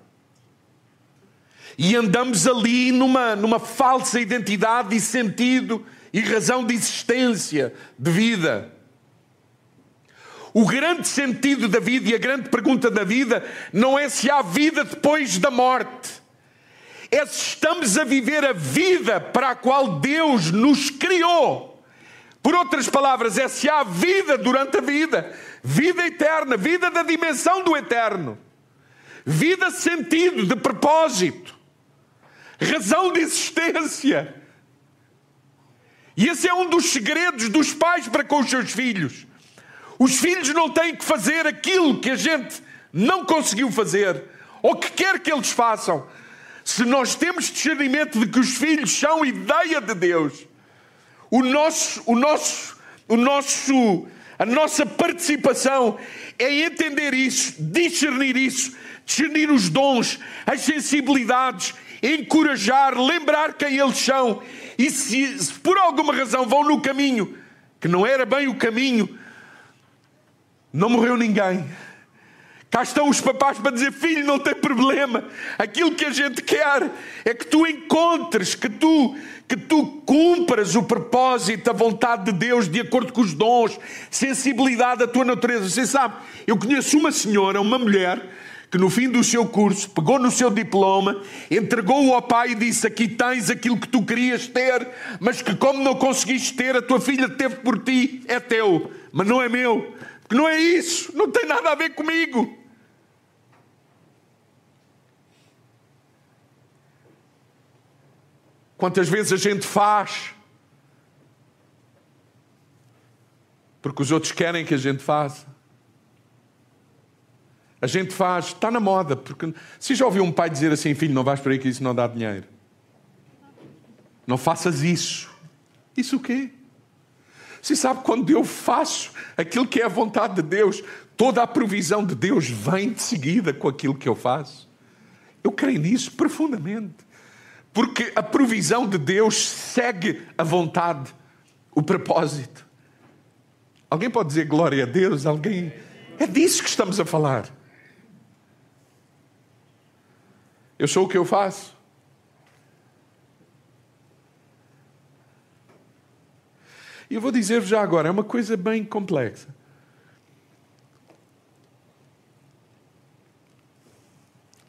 E andamos ali numa, numa falsa identidade e sentido e razão de existência, de vida. O grande sentido da vida e a grande pergunta da vida não é se há vida depois da morte, é se estamos a viver a vida para a qual Deus nos criou. Por outras palavras, é se há vida durante a vida vida eterna, vida da dimensão do eterno, vida sentido, de propósito, razão de existência. E esse é um dos segredos dos pais para com os seus filhos. Os filhos não têm que fazer aquilo que a gente não conseguiu fazer, ou que quer que eles façam. Se nós temos discernimento de que os filhos são ideia de Deus, o nosso, o nosso, o nosso A nossa participação é entender isso, discernir isso, discernir os dons, as sensibilidades, encorajar, lembrar quem eles são. E se, se por alguma razão vão no caminho que não era bem o caminho, não morreu ninguém. Cá estão os papás para dizer: Filho, não tem problema. Aquilo que a gente quer é que tu encontres, que tu, que tu cumpras o propósito, a vontade de Deus, de acordo com os dons, sensibilidade da tua natureza. Você sabe, eu conheço uma senhora, uma mulher, que no fim do seu curso pegou no seu diploma, entregou-o ao pai e disse: Aqui tens aquilo que tu querias ter, mas que, como não conseguiste ter, a tua filha teve por ti, é teu, mas não é meu. Porque não é isso, não tem nada a ver comigo. Quantas vezes a gente faz porque os outros querem que a gente faça. A gente faz, está na moda. Porque... Se já ouviu um pai dizer assim, filho, não vais por aí que isso não dá dinheiro. Não faças isso. Isso o quê? Você sabe quando eu faço aquilo que é a vontade de Deus, toda a provisão de Deus vem de seguida com aquilo que eu faço. Eu creio nisso profundamente. Porque a provisão de Deus segue a vontade, o propósito. Alguém pode dizer glória a Deus? Alguém. É disso que estamos a falar. Eu sou o que eu faço. E eu vou dizer-vos já agora, é uma coisa bem complexa.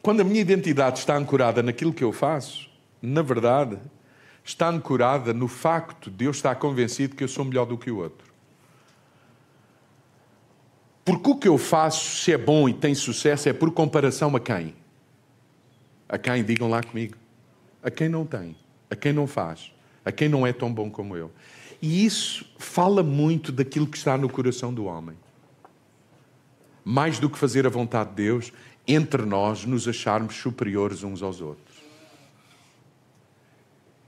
Quando a minha identidade está ancorada naquilo que eu faço, na verdade, está ancorada no facto de eu estar convencido que eu sou melhor do que o outro. Porque o que eu faço, se é bom e tem sucesso, é por comparação a quem? A quem, digam lá comigo. A quem não tem, a quem não faz, a quem não é tão bom como eu. E isso fala muito daquilo que está no coração do homem. Mais do que fazer a vontade de Deus, entre nós nos acharmos superiores uns aos outros.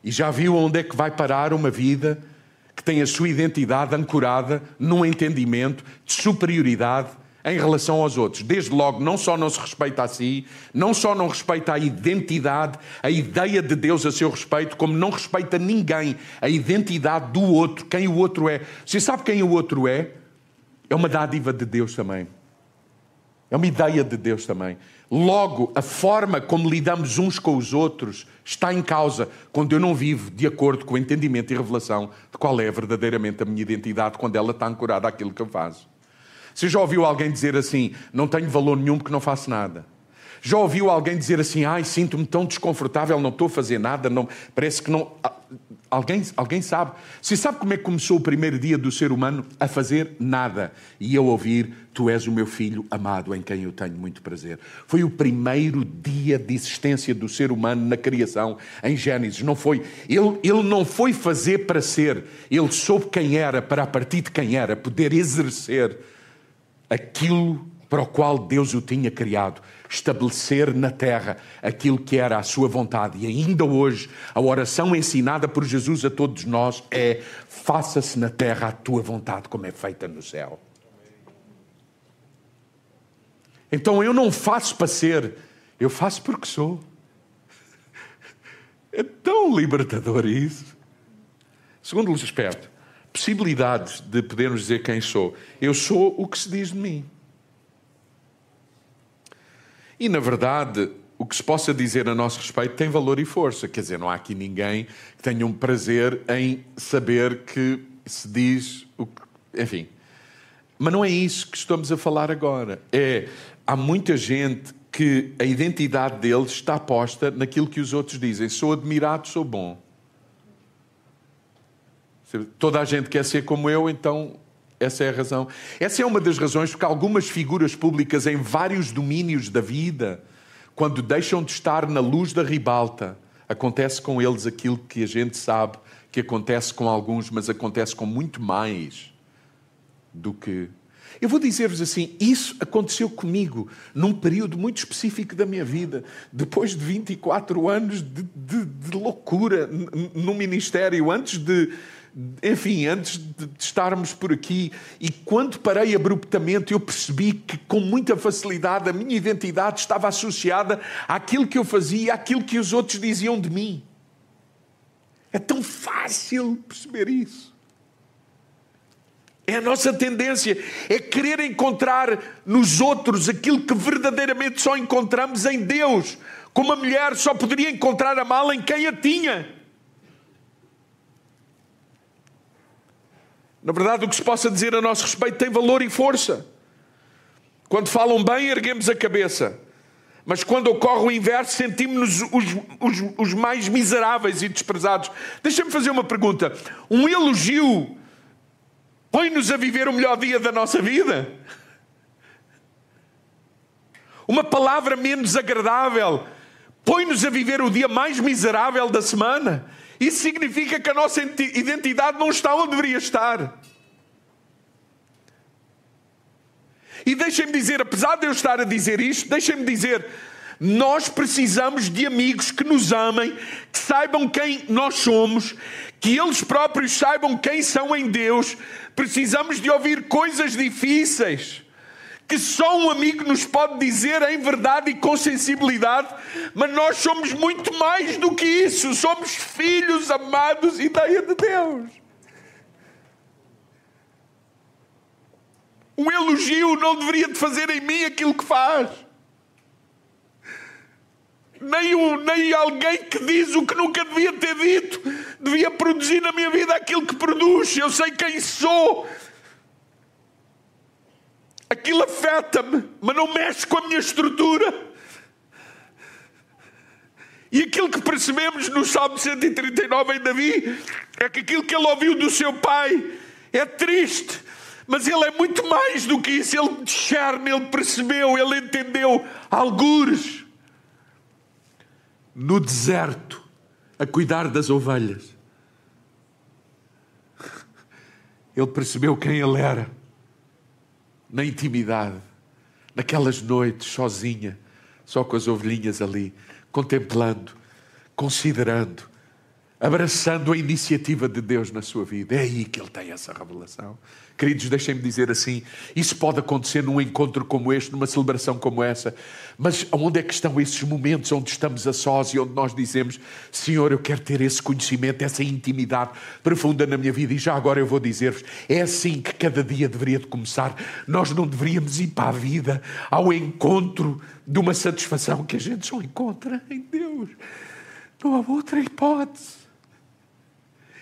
E já viu onde é que vai parar uma vida que tem a sua identidade ancorada num entendimento de superioridade em relação aos outros. Desde logo, não só não se respeita a si, não só não respeita a identidade, a ideia de Deus a seu respeito, como não respeita ninguém, a identidade do outro, quem o outro é. Você sabe quem o outro é? É uma dádiva de Deus também. É uma ideia de Deus também. Logo, a forma como lidamos uns com os outros está em causa quando eu não vivo de acordo com o entendimento e revelação de qual é verdadeiramente a minha identidade quando ela está ancorada àquilo que eu faço. Você já ouviu alguém dizer assim: não tenho valor nenhum porque não faço nada? Já ouviu alguém dizer assim: ai, sinto-me tão desconfortável, não estou a fazer nada, não, parece que não. Alguém, alguém sabe? Se sabe como é que começou o primeiro dia do ser humano? A fazer nada. E eu ouvir: Tu és o meu filho amado em quem eu tenho muito prazer. Foi o primeiro dia de existência do ser humano na criação, em Gênesis. Não foi. Ele, ele não foi fazer para ser. Ele soube quem era, para a partir de quem era, poder exercer aquilo para o qual Deus o tinha criado estabelecer na terra aquilo que era a sua vontade. E ainda hoje, a oração ensinada por Jesus a todos nós é: faça-se na terra a tua vontade, como é feita no céu. Então eu não faço para ser, eu faço porque sou. É tão libertador isso. Segundo aspecto, possibilidades de podermos dizer quem sou. Eu sou o que se diz de mim. E, na verdade, o que se possa dizer a nosso respeito tem valor e força. Quer dizer, não há aqui ninguém que tenha um prazer em saber que se diz o que. Enfim. Mas não é isso que estamos a falar agora. É. Há muita gente que a identidade deles está posta naquilo que os outros dizem. Sou admirado, sou bom. Toda a gente quer ser como eu, então essa é a razão. Essa é uma das razões porque algumas figuras públicas em vários domínios da vida, quando deixam de estar na luz da ribalta, acontece com eles aquilo que a gente sabe que acontece com alguns, mas acontece com muito mais do que. Eu vou dizer-vos assim: isso aconteceu comigo num período muito específico da minha vida, depois de 24 anos de, de, de loucura no ministério, antes de enfim, antes de estarmos por aqui, e quando parei abruptamente, eu percebi que com muita facilidade a minha identidade estava associada àquilo que eu fazia, àquilo que os outros diziam de mim. É tão fácil perceber isso. É a nossa tendência, é querer encontrar nos outros aquilo que verdadeiramente só encontramos em Deus. Como a mulher só poderia encontrar a mala em quem a tinha. Na verdade, o que se possa dizer a nosso respeito tem valor e força. Quando falam bem, erguemos a cabeça. Mas quando ocorre o inverso, sentimos-nos os, os, os, mais miseráveis e desprezados. Deixa-me fazer uma pergunta. Um elogio põe-nos a viver o melhor dia da nossa vida? Uma palavra menos agradável põe-nos a viver o dia mais miserável da semana? Isso significa que a nossa identidade não está onde deveria estar. E deixem-me dizer, apesar de eu estar a dizer isto, deixem-me dizer, nós precisamos de amigos que nos amem, que saibam quem nós somos, que eles próprios saibam quem são em Deus. Precisamos de ouvir coisas difíceis que só um amigo nos pode dizer em verdade e com sensibilidade, mas nós somos muito mais do que isso, somos filhos amados, ideia de Deus. Um elogio não deveria de fazer em mim aquilo que faz. Nem, um, nem alguém que diz o que nunca devia ter dito devia produzir na minha vida aquilo que produz. Eu sei quem sou, aquilo afeta-me, mas não mexe com a minha estrutura. E aquilo que percebemos no Salmo 139 em Davi é que aquilo que ele ouviu do seu pai é triste, mas ele é muito mais do que isso. Ele discerne, ele percebeu, ele entendeu algures no deserto a cuidar das ovelhas. Ele percebeu quem ele era na intimidade, naquelas noites sozinha, só com as ovelhinhas ali, contemplando, considerando, abraçando a iniciativa de Deus na sua vida. É aí que ele tem essa revelação. Queridos, deixem-me dizer assim: isso pode acontecer num encontro como este, numa celebração como essa, mas onde é que estão esses momentos onde estamos a sós e onde nós dizemos: Senhor, eu quero ter esse conhecimento, essa intimidade profunda na minha vida? E já agora eu vou dizer-vos: é assim que cada dia deveria de começar. Nós não deveríamos ir para a vida ao encontro de uma satisfação que a gente só encontra em Deus. Não há outra hipótese.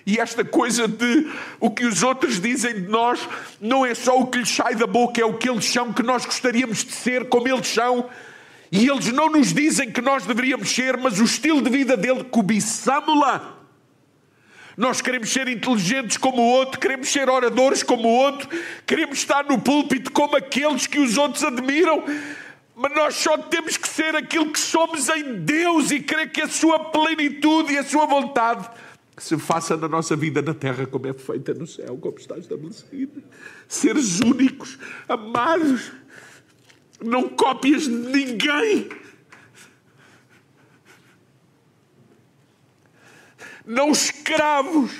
E esta coisa de o que os outros dizem de nós não é só o que lhes sai da boca, é o que eles são, que nós gostaríamos de ser como eles são. E eles não nos dizem que nós deveríamos ser, mas o estilo de vida dele cobiçamo-la. Nós queremos ser inteligentes como o outro, queremos ser oradores como o outro, queremos estar no púlpito como aqueles que os outros admiram, mas nós só temos que ser aquilo que somos em Deus e crer que a sua plenitude e a sua vontade que se faça na nossa vida na terra como é feita no céu, como está estabelecida. Seres únicos, amados, não cópias de ninguém. Não escravos.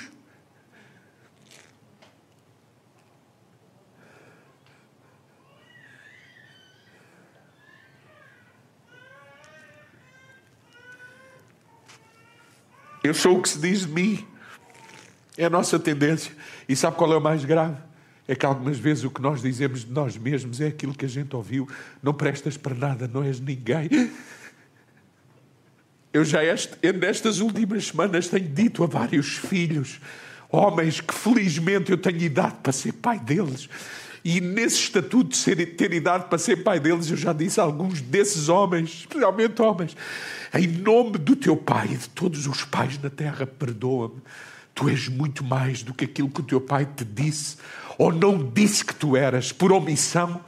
Eu sou o que se diz de mim. É a nossa tendência. E sabe qual é o mais grave? É que algumas vezes o que nós dizemos de nós mesmos é aquilo que a gente ouviu. Não prestas para nada, não és ninguém. Eu já, este, nestas últimas semanas, tenho dito a vários filhos, homens que felizmente eu tenho idade para ser pai deles. E nesse estatuto de ser, ter idade para ser pai deles, eu já disse a alguns desses homens, especialmente homens, em nome do teu pai e de todos os pais na terra, perdoa-me. Tu és muito mais do que aquilo que o teu pai te disse ou não disse que tu eras por omissão.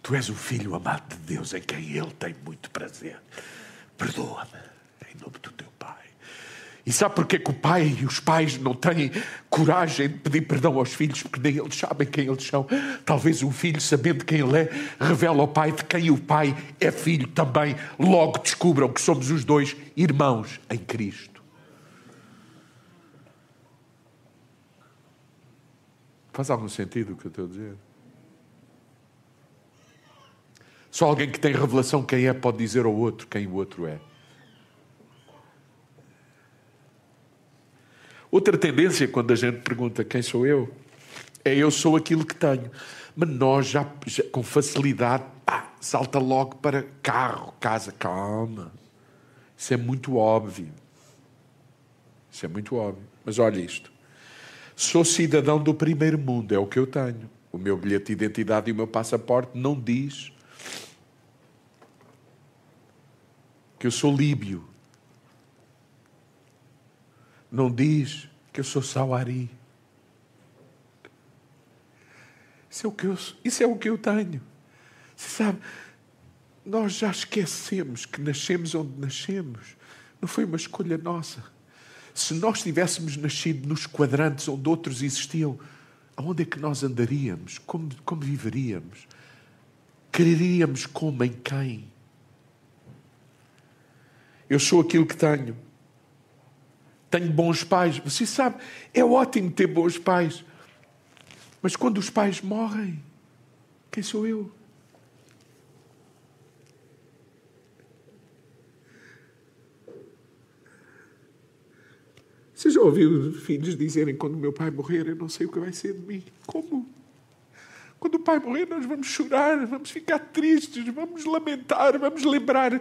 Tu és o filho amado de Deus em quem Ele tem muito prazer. Perdoa-me em nome do teu. E sabe porquê que o pai e os pais não têm coragem de pedir perdão aos filhos? Porque nem eles sabem quem eles são. Talvez o filho, sabendo quem ele é, revela ao pai de quem o pai é filho também. Logo descubram que somos os dois irmãos em Cristo. Faz algum sentido o que eu estou a dizer? Só alguém que tem revelação quem é pode dizer ao outro quem o outro é. Outra tendência, quando a gente pergunta quem sou eu, é eu sou aquilo que tenho. Mas nós já, já com facilidade, pá, salta logo para carro, casa, calma. Isso é muito óbvio. Isso é muito óbvio. Mas olha isto. Sou cidadão do primeiro mundo, é o que eu tenho. O meu bilhete de identidade e o meu passaporte não diz que eu sou líbio não diz que eu sou sauari. Isso é o que eu, isso é o que eu tenho. Você sabe, nós já esquecemos que nascemos onde nascemos. Não foi uma escolha nossa. Se nós tivéssemos nascido nos quadrantes onde outros existiam, aonde é que nós andaríamos? Como, como viveríamos? Quereríamos como em quem? Eu sou aquilo que tenho tenho bons pais. Você sabe, é ótimo ter bons pais. Mas quando os pais morrem, quem sou eu? Você já ouviu filhos dizerem quando meu pai morrer, eu não sei o que vai ser de mim? Como? Quando o pai morrer, nós vamos chorar, vamos ficar tristes, vamos lamentar, vamos lembrar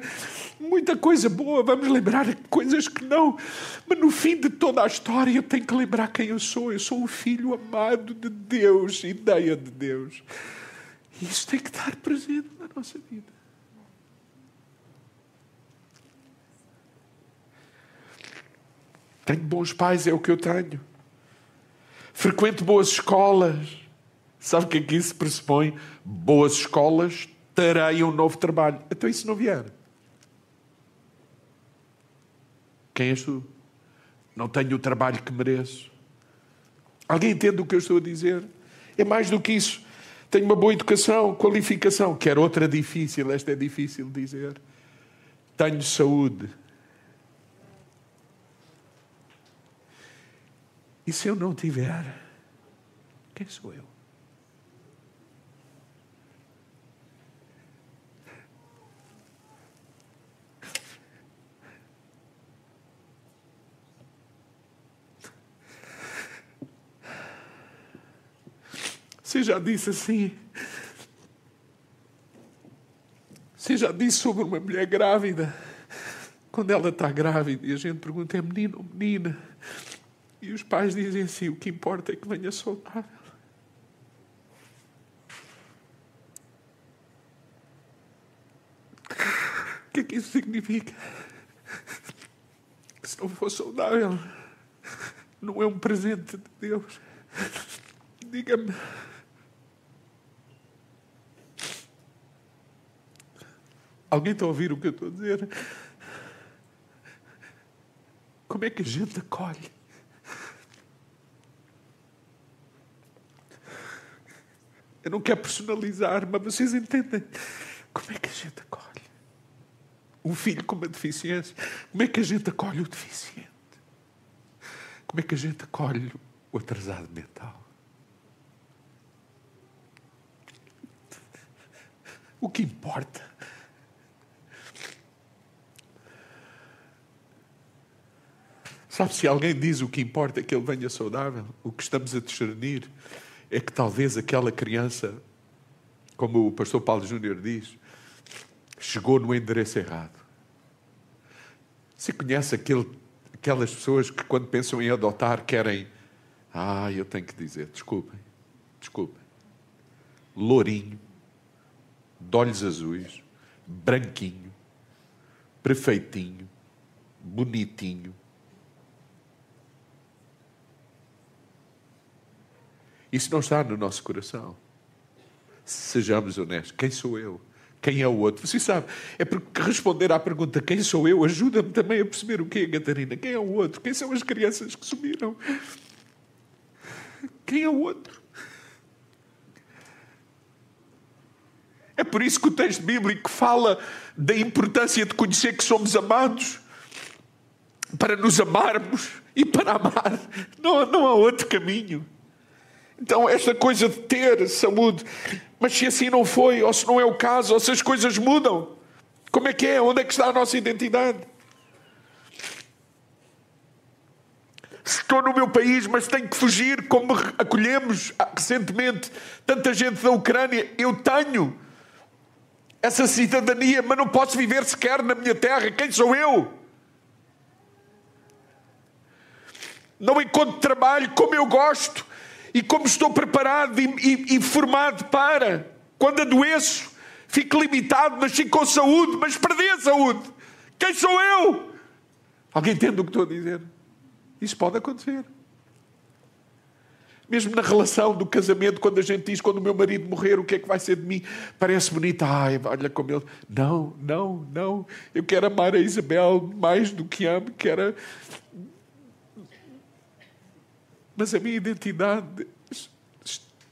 muita coisa boa, vamos lembrar coisas que não. Mas no fim de toda a história, eu tenho que lembrar quem eu sou. Eu sou o filho amado de Deus, ideia de Deus. E isso tem que estar presente na nossa vida. Tenho bons pais, é o que eu tenho. Frequento boas escolas Sabe o que é que isso pressupõe? Boas escolas terei um novo trabalho. Então isso não vier. Quem és tu? Não tenho o trabalho que mereço. Alguém entende o que eu estou a dizer? É mais do que isso. Tenho uma boa educação, qualificação. Quer outra difícil, esta é difícil de dizer. Tenho saúde. E se eu não tiver, quem sou eu? Você já disse assim. Você já disse sobre uma mulher grávida. Quando ela está grávida e a gente pergunta é menino ou menina. E os pais dizem assim: o que importa é que venha saudável. O que é que isso significa? Que se não for saudável, não é um presente de Deus. Diga-me. Alguém está a ouvir o que eu estou a dizer? Como é que a gente acolhe? Eu não quero personalizar, mas vocês entendem. Como é que a gente acolhe? Um filho com uma deficiência. Como é que a gente acolhe o deficiente? Como é que a gente acolhe o atrasado mental? O que importa Sabe, se alguém diz o que importa é que ele venha saudável, o que estamos a discernir é que talvez aquela criança, como o pastor Paulo Júnior diz, chegou no endereço errado. Você conhece aquele, aquelas pessoas que, quando pensam em adotar, querem. Ah, eu tenho que dizer, desculpem, desculpem. Lourinho, de olhos azuis, branquinho, perfeitinho, bonitinho, Isso não está no nosso coração. Sejamos honestos. Quem sou eu? Quem é o outro? Você sabe, é porque responder à pergunta quem sou eu ajuda-me também a perceber o que é, Catarina. Quem é o outro? Quem são as crianças que sumiram? Quem é o outro? É por isso que o texto bíblico fala da importância de conhecer que somos amados, para nos amarmos e para amar. Não, não há outro caminho. Então, esta coisa de ter saúde, mas se assim não foi, ou se não é o caso, ou se as coisas mudam, como é que é? Onde é que está a nossa identidade? Estou no meu país, mas tenho que fugir, como acolhemos recentemente tanta gente da Ucrânia, eu tenho essa cidadania, mas não posso viver sequer na minha terra. Quem sou eu? Não encontro trabalho como eu gosto e como estou preparado e, e, e formado para. Quando adoeço, fico limitado, mas fico com saúde, mas perdi a saúde. Quem sou eu? Alguém entende o que estou a dizer? Isso pode acontecer. Mesmo na relação do casamento, quando a gente diz, quando o meu marido morrer, o que é que vai ser de mim? Parece bonito, ai, olha como ele. Não, não, não. Eu quero amar a Isabel mais do que amo, quero. Mas a minha identidade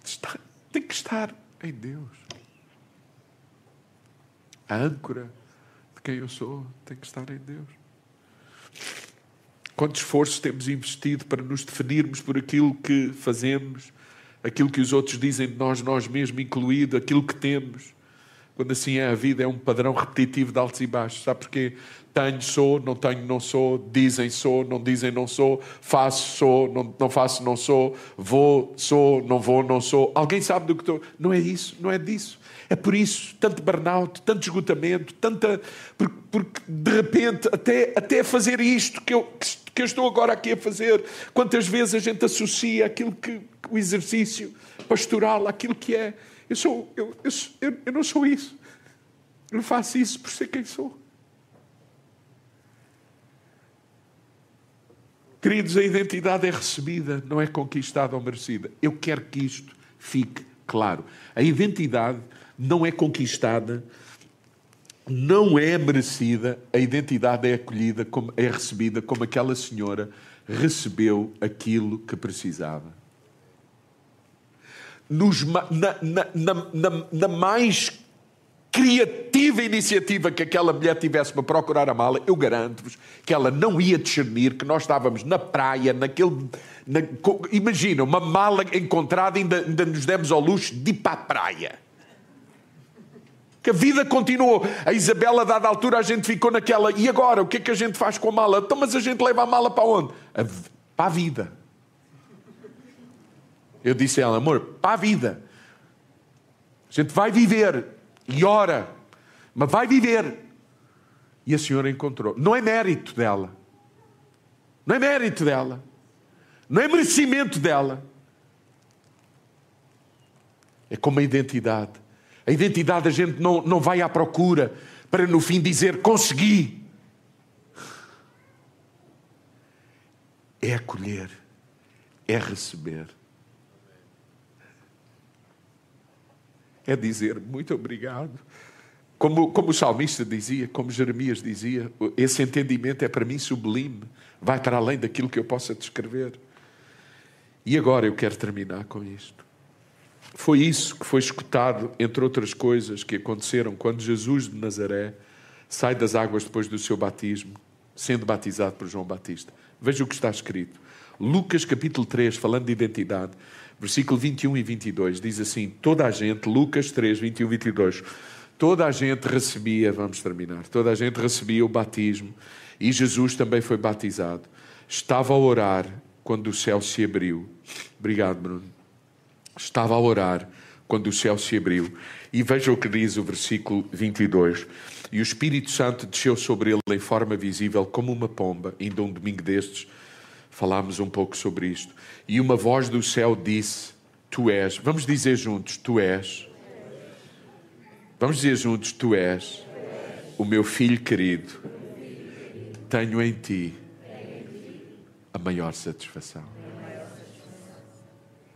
está, tem que estar em Deus. A âncora de quem eu sou tem que estar em Deus. Quanto esforço temos investido para nos definirmos por aquilo que fazemos, aquilo que os outros dizem de nós, nós mesmos, incluído aquilo que temos. Quando assim é a vida, é um padrão repetitivo de altos e baixos. Sabe porquê? Tenho, sou, não tenho, não sou. Dizem, sou, não dizem, não sou. Faço, sou, não, não faço, não sou. Vou, sou, não vou, não sou. Alguém sabe do que estou. Não é isso, não é disso. É por isso, tanto burnout, tanto esgotamento, tanta. Porque, porque de repente, até, até fazer isto que eu, que eu estou agora aqui a fazer, quantas vezes a gente associa aquilo que. o exercício pastoral, aquilo que é. Eu, sou, eu, eu, eu não sou isso. Eu não faço isso por ser quem sou. Queridos, a identidade é recebida, não é conquistada ou merecida. Eu quero que isto fique claro. A identidade não é conquistada, não é merecida, a identidade é acolhida, é recebida como aquela senhora recebeu aquilo que precisava. Nos, na, na, na, na, mais criativa iniciativa que aquela mulher tivesse para procurar a mala, eu garanto-vos que ela não ia discernir que nós estávamos na praia, naquele. Na, imagina, uma mala encontrada, ainda, ainda nos demos ao luxo de ir para a praia. Que a vida continuou. A Isabela, a dada altura, a gente ficou naquela. E agora? O que é que a gente faz com a mala? Então, mas a gente leva a mala para onde? A, para a vida. Eu disse a ela, amor, para a vida. A gente vai viver e ora, mas vai viver. E a senhora encontrou. Não é mérito dela. Não é mérito dela. Não é merecimento dela. É como a identidade. A identidade a gente não, não vai à procura para no fim dizer consegui. É acolher, é receber. É dizer muito obrigado. Como, como o salmista dizia, como Jeremias dizia, esse entendimento é para mim sublime, vai para além daquilo que eu possa descrever. E agora eu quero terminar com isto. Foi isso que foi escutado, entre outras coisas que aconteceram quando Jesus de Nazaré sai das águas depois do seu batismo, sendo batizado por João Batista. Veja o que está escrito. Lucas capítulo 3, falando de identidade, versículo 21 e 22, diz assim: Toda a gente, Lucas 3, 21 e 22, toda a gente recebia, vamos terminar, toda a gente recebia o batismo e Jesus também foi batizado. Estava a orar quando o céu se abriu. Obrigado, Bruno estava a orar quando o céu se abriu. E veja o que diz o versículo 22. E o Espírito Santo desceu sobre ele em forma visível como uma pomba. Ainda um domingo destes falámos um pouco sobre isto. E uma voz do céu disse: Tu és. Vamos dizer juntos: Tu és. Vamos dizer juntos: Tu és o meu filho querido. Tenho em ti a maior satisfação.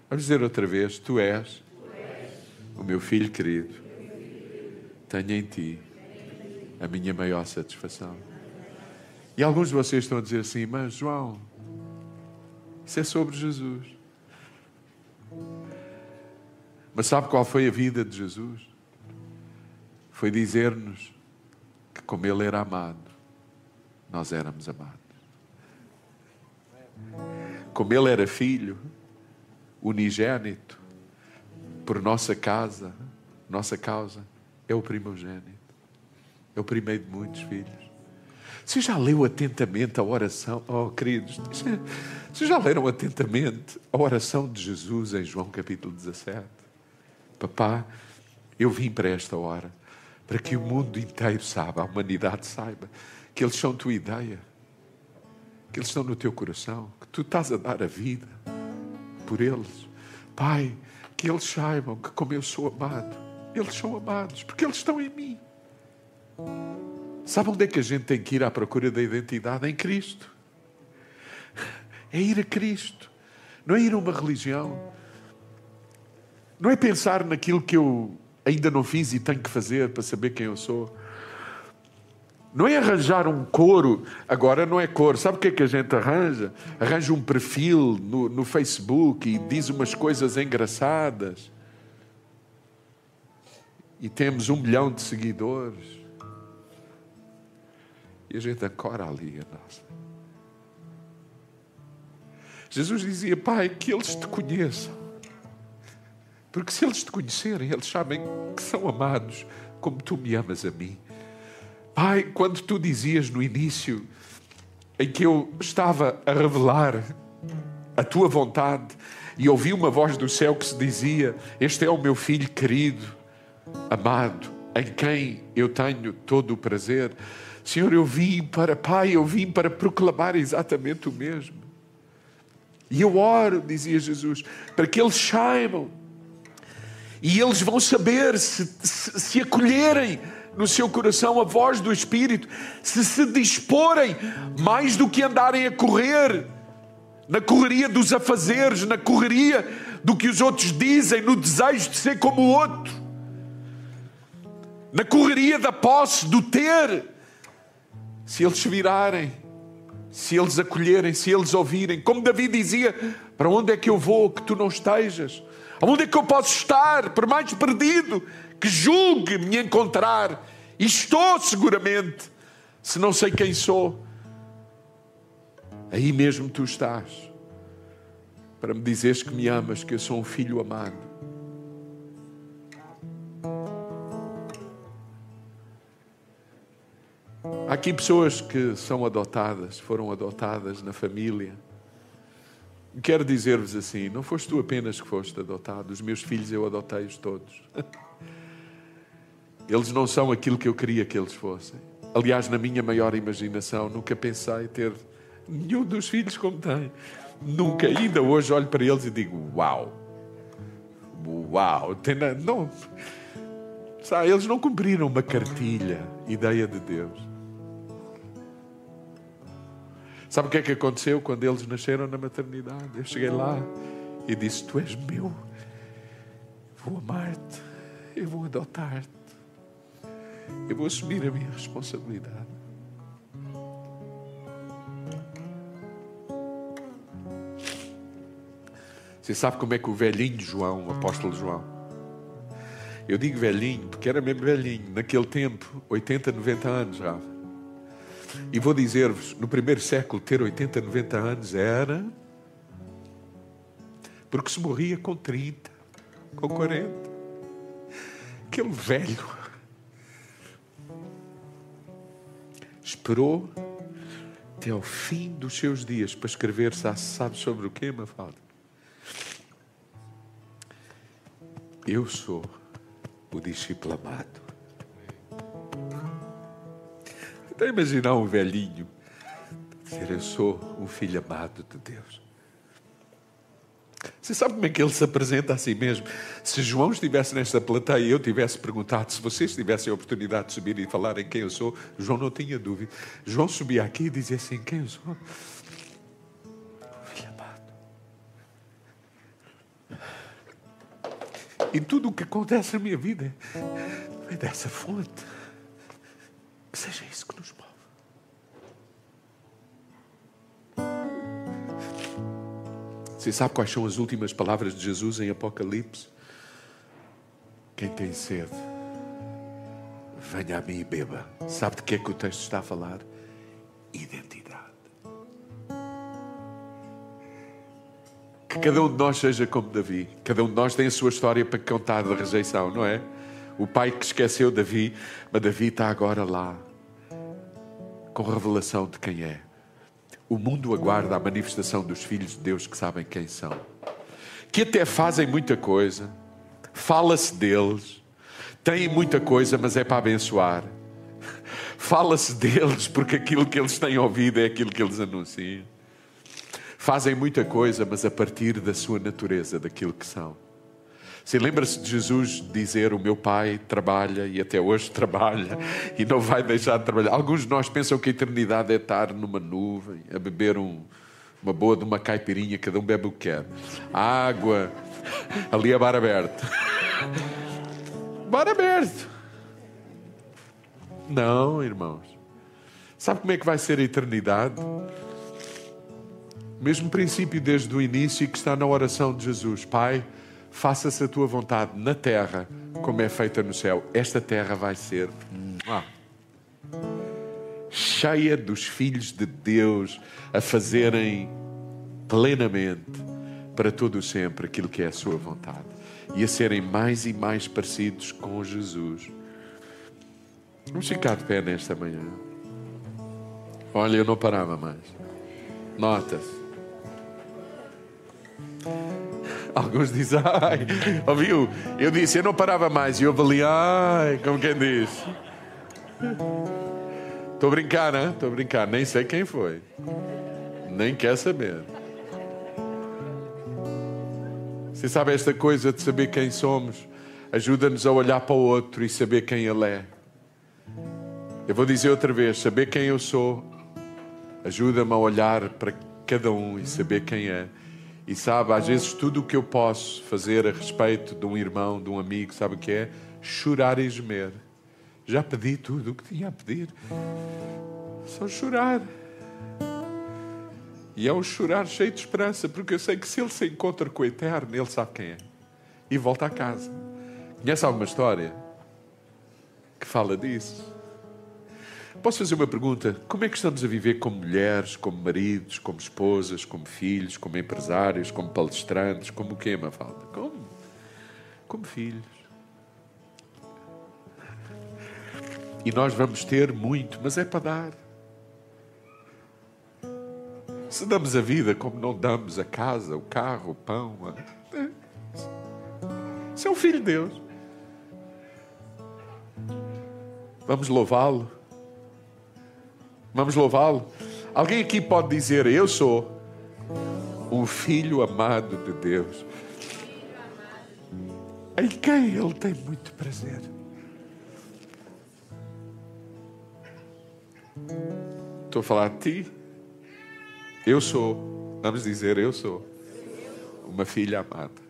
Vamos dizer outra vez: Tu és o meu filho querido. tenho em ti a minha maior satisfação. E alguns de vocês estão a dizer assim, mas João, isso é sobre Jesus. Mas sabe qual foi a vida de Jesus? Foi dizer-nos que, como Ele era amado, nós éramos amados. Como Ele era filho, unigênito, por nossa casa, nossa causa, é o primogênito. É o primeiro de muitos filhos. Você já leu atentamente a oração, oh queridos? Vocês já leram atentamente a oração de Jesus em João capítulo 17? Papá, eu vim para esta hora para que o mundo inteiro saiba, a humanidade saiba, que eles são tua ideia, que eles estão no teu coração, que tu estás a dar a vida por eles. Pai, que eles saibam que, como eu sou amado, eles são amados, porque eles estão em mim. Sabe onde é que a gente tem que ir à procura da identidade? Em Cristo. É ir a Cristo. Não é ir a uma religião. Não é pensar naquilo que eu ainda não fiz e tenho que fazer para saber quem eu sou. Não é arranjar um coro, agora não é coro. Sabe o que é que a gente arranja? Arranja um perfil no, no Facebook e diz umas coisas engraçadas. E temos um milhão de seguidores. E a gente ancora ali a nossa. Jesus dizia, Pai, que eles te conheçam. Porque se eles te conhecerem, eles sabem que são amados como tu me amas a mim. Pai, quando tu dizias no início, em que eu estava a revelar a tua vontade, e ouvi uma voz do céu que se dizia: Este é o meu filho querido, amado, em quem eu tenho todo o prazer. Senhor, eu vim para, Pai, eu vim para proclamar exatamente o mesmo. E eu oro, dizia Jesus, para que eles saibam. E eles vão saber se, se, se acolherem no seu coração a voz do Espírito, se se disporem mais do que andarem a correr, na correria dos afazeres, na correria do que os outros dizem, no desejo de ser como o outro, na correria da posse, do ter, se eles virarem, se eles acolherem, se eles ouvirem, como Davi dizia: Para onde é que eu vou que tu não estejas? Onde é que eu posso estar, por mais perdido que julgue me encontrar? E estou seguramente, se não sei quem sou. Aí mesmo tu estás, para me dizeres que me amas, que eu sou um filho amado. Há aqui pessoas que são adotadas, foram adotadas na família. Quero dizer-vos assim: não foste tu apenas que foste adotado, os meus filhos eu adotei-os todos. (laughs) Eles não são aquilo que eu queria que eles fossem. Aliás, na minha maior imaginação, nunca pensei ter nenhum dos filhos como tem. Nunca. Ainda hoje olho para eles e digo: Uau! Uau! Não, sabe, eles não cumpriram uma cartilha, ideia de Deus. Sabe o que é que aconteceu quando eles nasceram na maternidade? Eu cheguei lá e disse: Tu és meu, vou amar-te, eu vou adotar-te, eu vou assumir a minha responsabilidade. Você sabe como é que o velhinho João, o apóstolo João, eu digo velhinho porque era mesmo velhinho, naquele tempo, 80, 90 anos já. E vou dizer-vos, no primeiro século, ter 80, 90 anos era. Porque se morria com 30, com 40. Aquele velho esperou até ao fim dos seus dias para escrever, sabe sobre o que, Mafalda? Eu sou o discípulo amado. Então imaginar um velhinho dizer, eu sou um filho amado de Deus. Você sabe como é que ele se apresenta a si mesmo? Se João estivesse nesta plateia e eu tivesse perguntado, se vocês tivessem a oportunidade de subir e falar em quem eu sou, João não tinha dúvida. João subia aqui e dizia assim: Quem eu sou? Filho amado. E tudo o que acontece na minha vida Vem dessa fonte. Que seja isso que nos move. Você sabe quais são as últimas palavras de Jesus em Apocalipse? Quem tem sede, venha a mim e beba. Sabe de que é que o texto está a falar? Identidade. Que cada um de nós seja como Davi. Cada um de nós tem a sua história para contar da rejeição, não é? O pai que esqueceu Davi, mas Davi está agora lá, com revelação de quem é. O mundo aguarda a manifestação dos filhos de Deus que sabem quem são, que até fazem muita coisa, fala-se deles, têm muita coisa, mas é para abençoar. Fala-se deles porque aquilo que eles têm ouvido é aquilo que eles anunciam. Fazem muita coisa, mas a partir da sua natureza, daquilo que são. Se lembra-se de Jesus dizer: O meu pai trabalha e até hoje trabalha e não vai deixar de trabalhar. Alguns de nós pensam que a eternidade é estar numa nuvem, a beber um, uma boa de uma caipirinha, cada um bebe o que quer. Água, ali é bar aberto. Bar aberto. Não, irmãos. Sabe como é que vai ser a eternidade? Mesmo princípio desde o início que está na oração de Jesus. Pai, faça-se a tua vontade na terra como é feita no céu. Esta terra vai ser ah, cheia dos filhos de Deus a fazerem plenamente para todo o sempre aquilo que é a sua vontade e a serem mais e mais parecidos com Jesus. Vamos ficar de pé nesta manhã. Olha, eu não parava mais. Nota-se. Alguns dizem, ai, ouviu? Eu disse, eu não parava mais. E eu ali, ai, como quem diz. Estou a brincar, né? Estou a brincar. Nem sei quem foi. Nem quer saber. Você sabe esta coisa de saber quem somos? Ajuda-nos a olhar para o outro e saber quem ele é. Eu vou dizer outra vez: saber quem eu sou ajuda-me a olhar para cada um e saber quem é. E sabe, às vezes tudo o que eu posso fazer a respeito de um irmão, de um amigo, sabe o que é? Chorar e gemer. Já pedi tudo o que tinha a pedir. Só chorar. E é um chorar cheio de esperança, porque eu sei que se ele se encontra com o Eterno, ele sabe quem é. E volta a casa. Conhece alguma história que fala disso? Posso fazer uma pergunta? Como é que estamos a viver como mulheres, como maridos, como esposas, como filhos, como empresários, como palestrantes, como o quê, Mafalda? Como? Como filhos. E nós vamos ter muito, mas é para dar. Se damos a vida como não damos a casa, o carro, o pão, a... Isso é o Filho de Deus. Vamos louvá-lo. Vamos louvá-lo. Alguém aqui pode dizer: Eu sou um filho amado de Deus, em quem Ele tem muito prazer. Estou a falar de ti. Eu sou, vamos dizer, eu sou uma filha amada,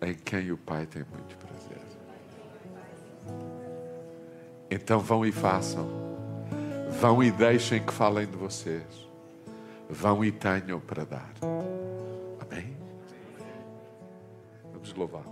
em quem o Pai tem muito prazer. Então vão e façam Vão e deixem que falem de vocês. Vão e tenham para dar. Amém? Vamos louvar.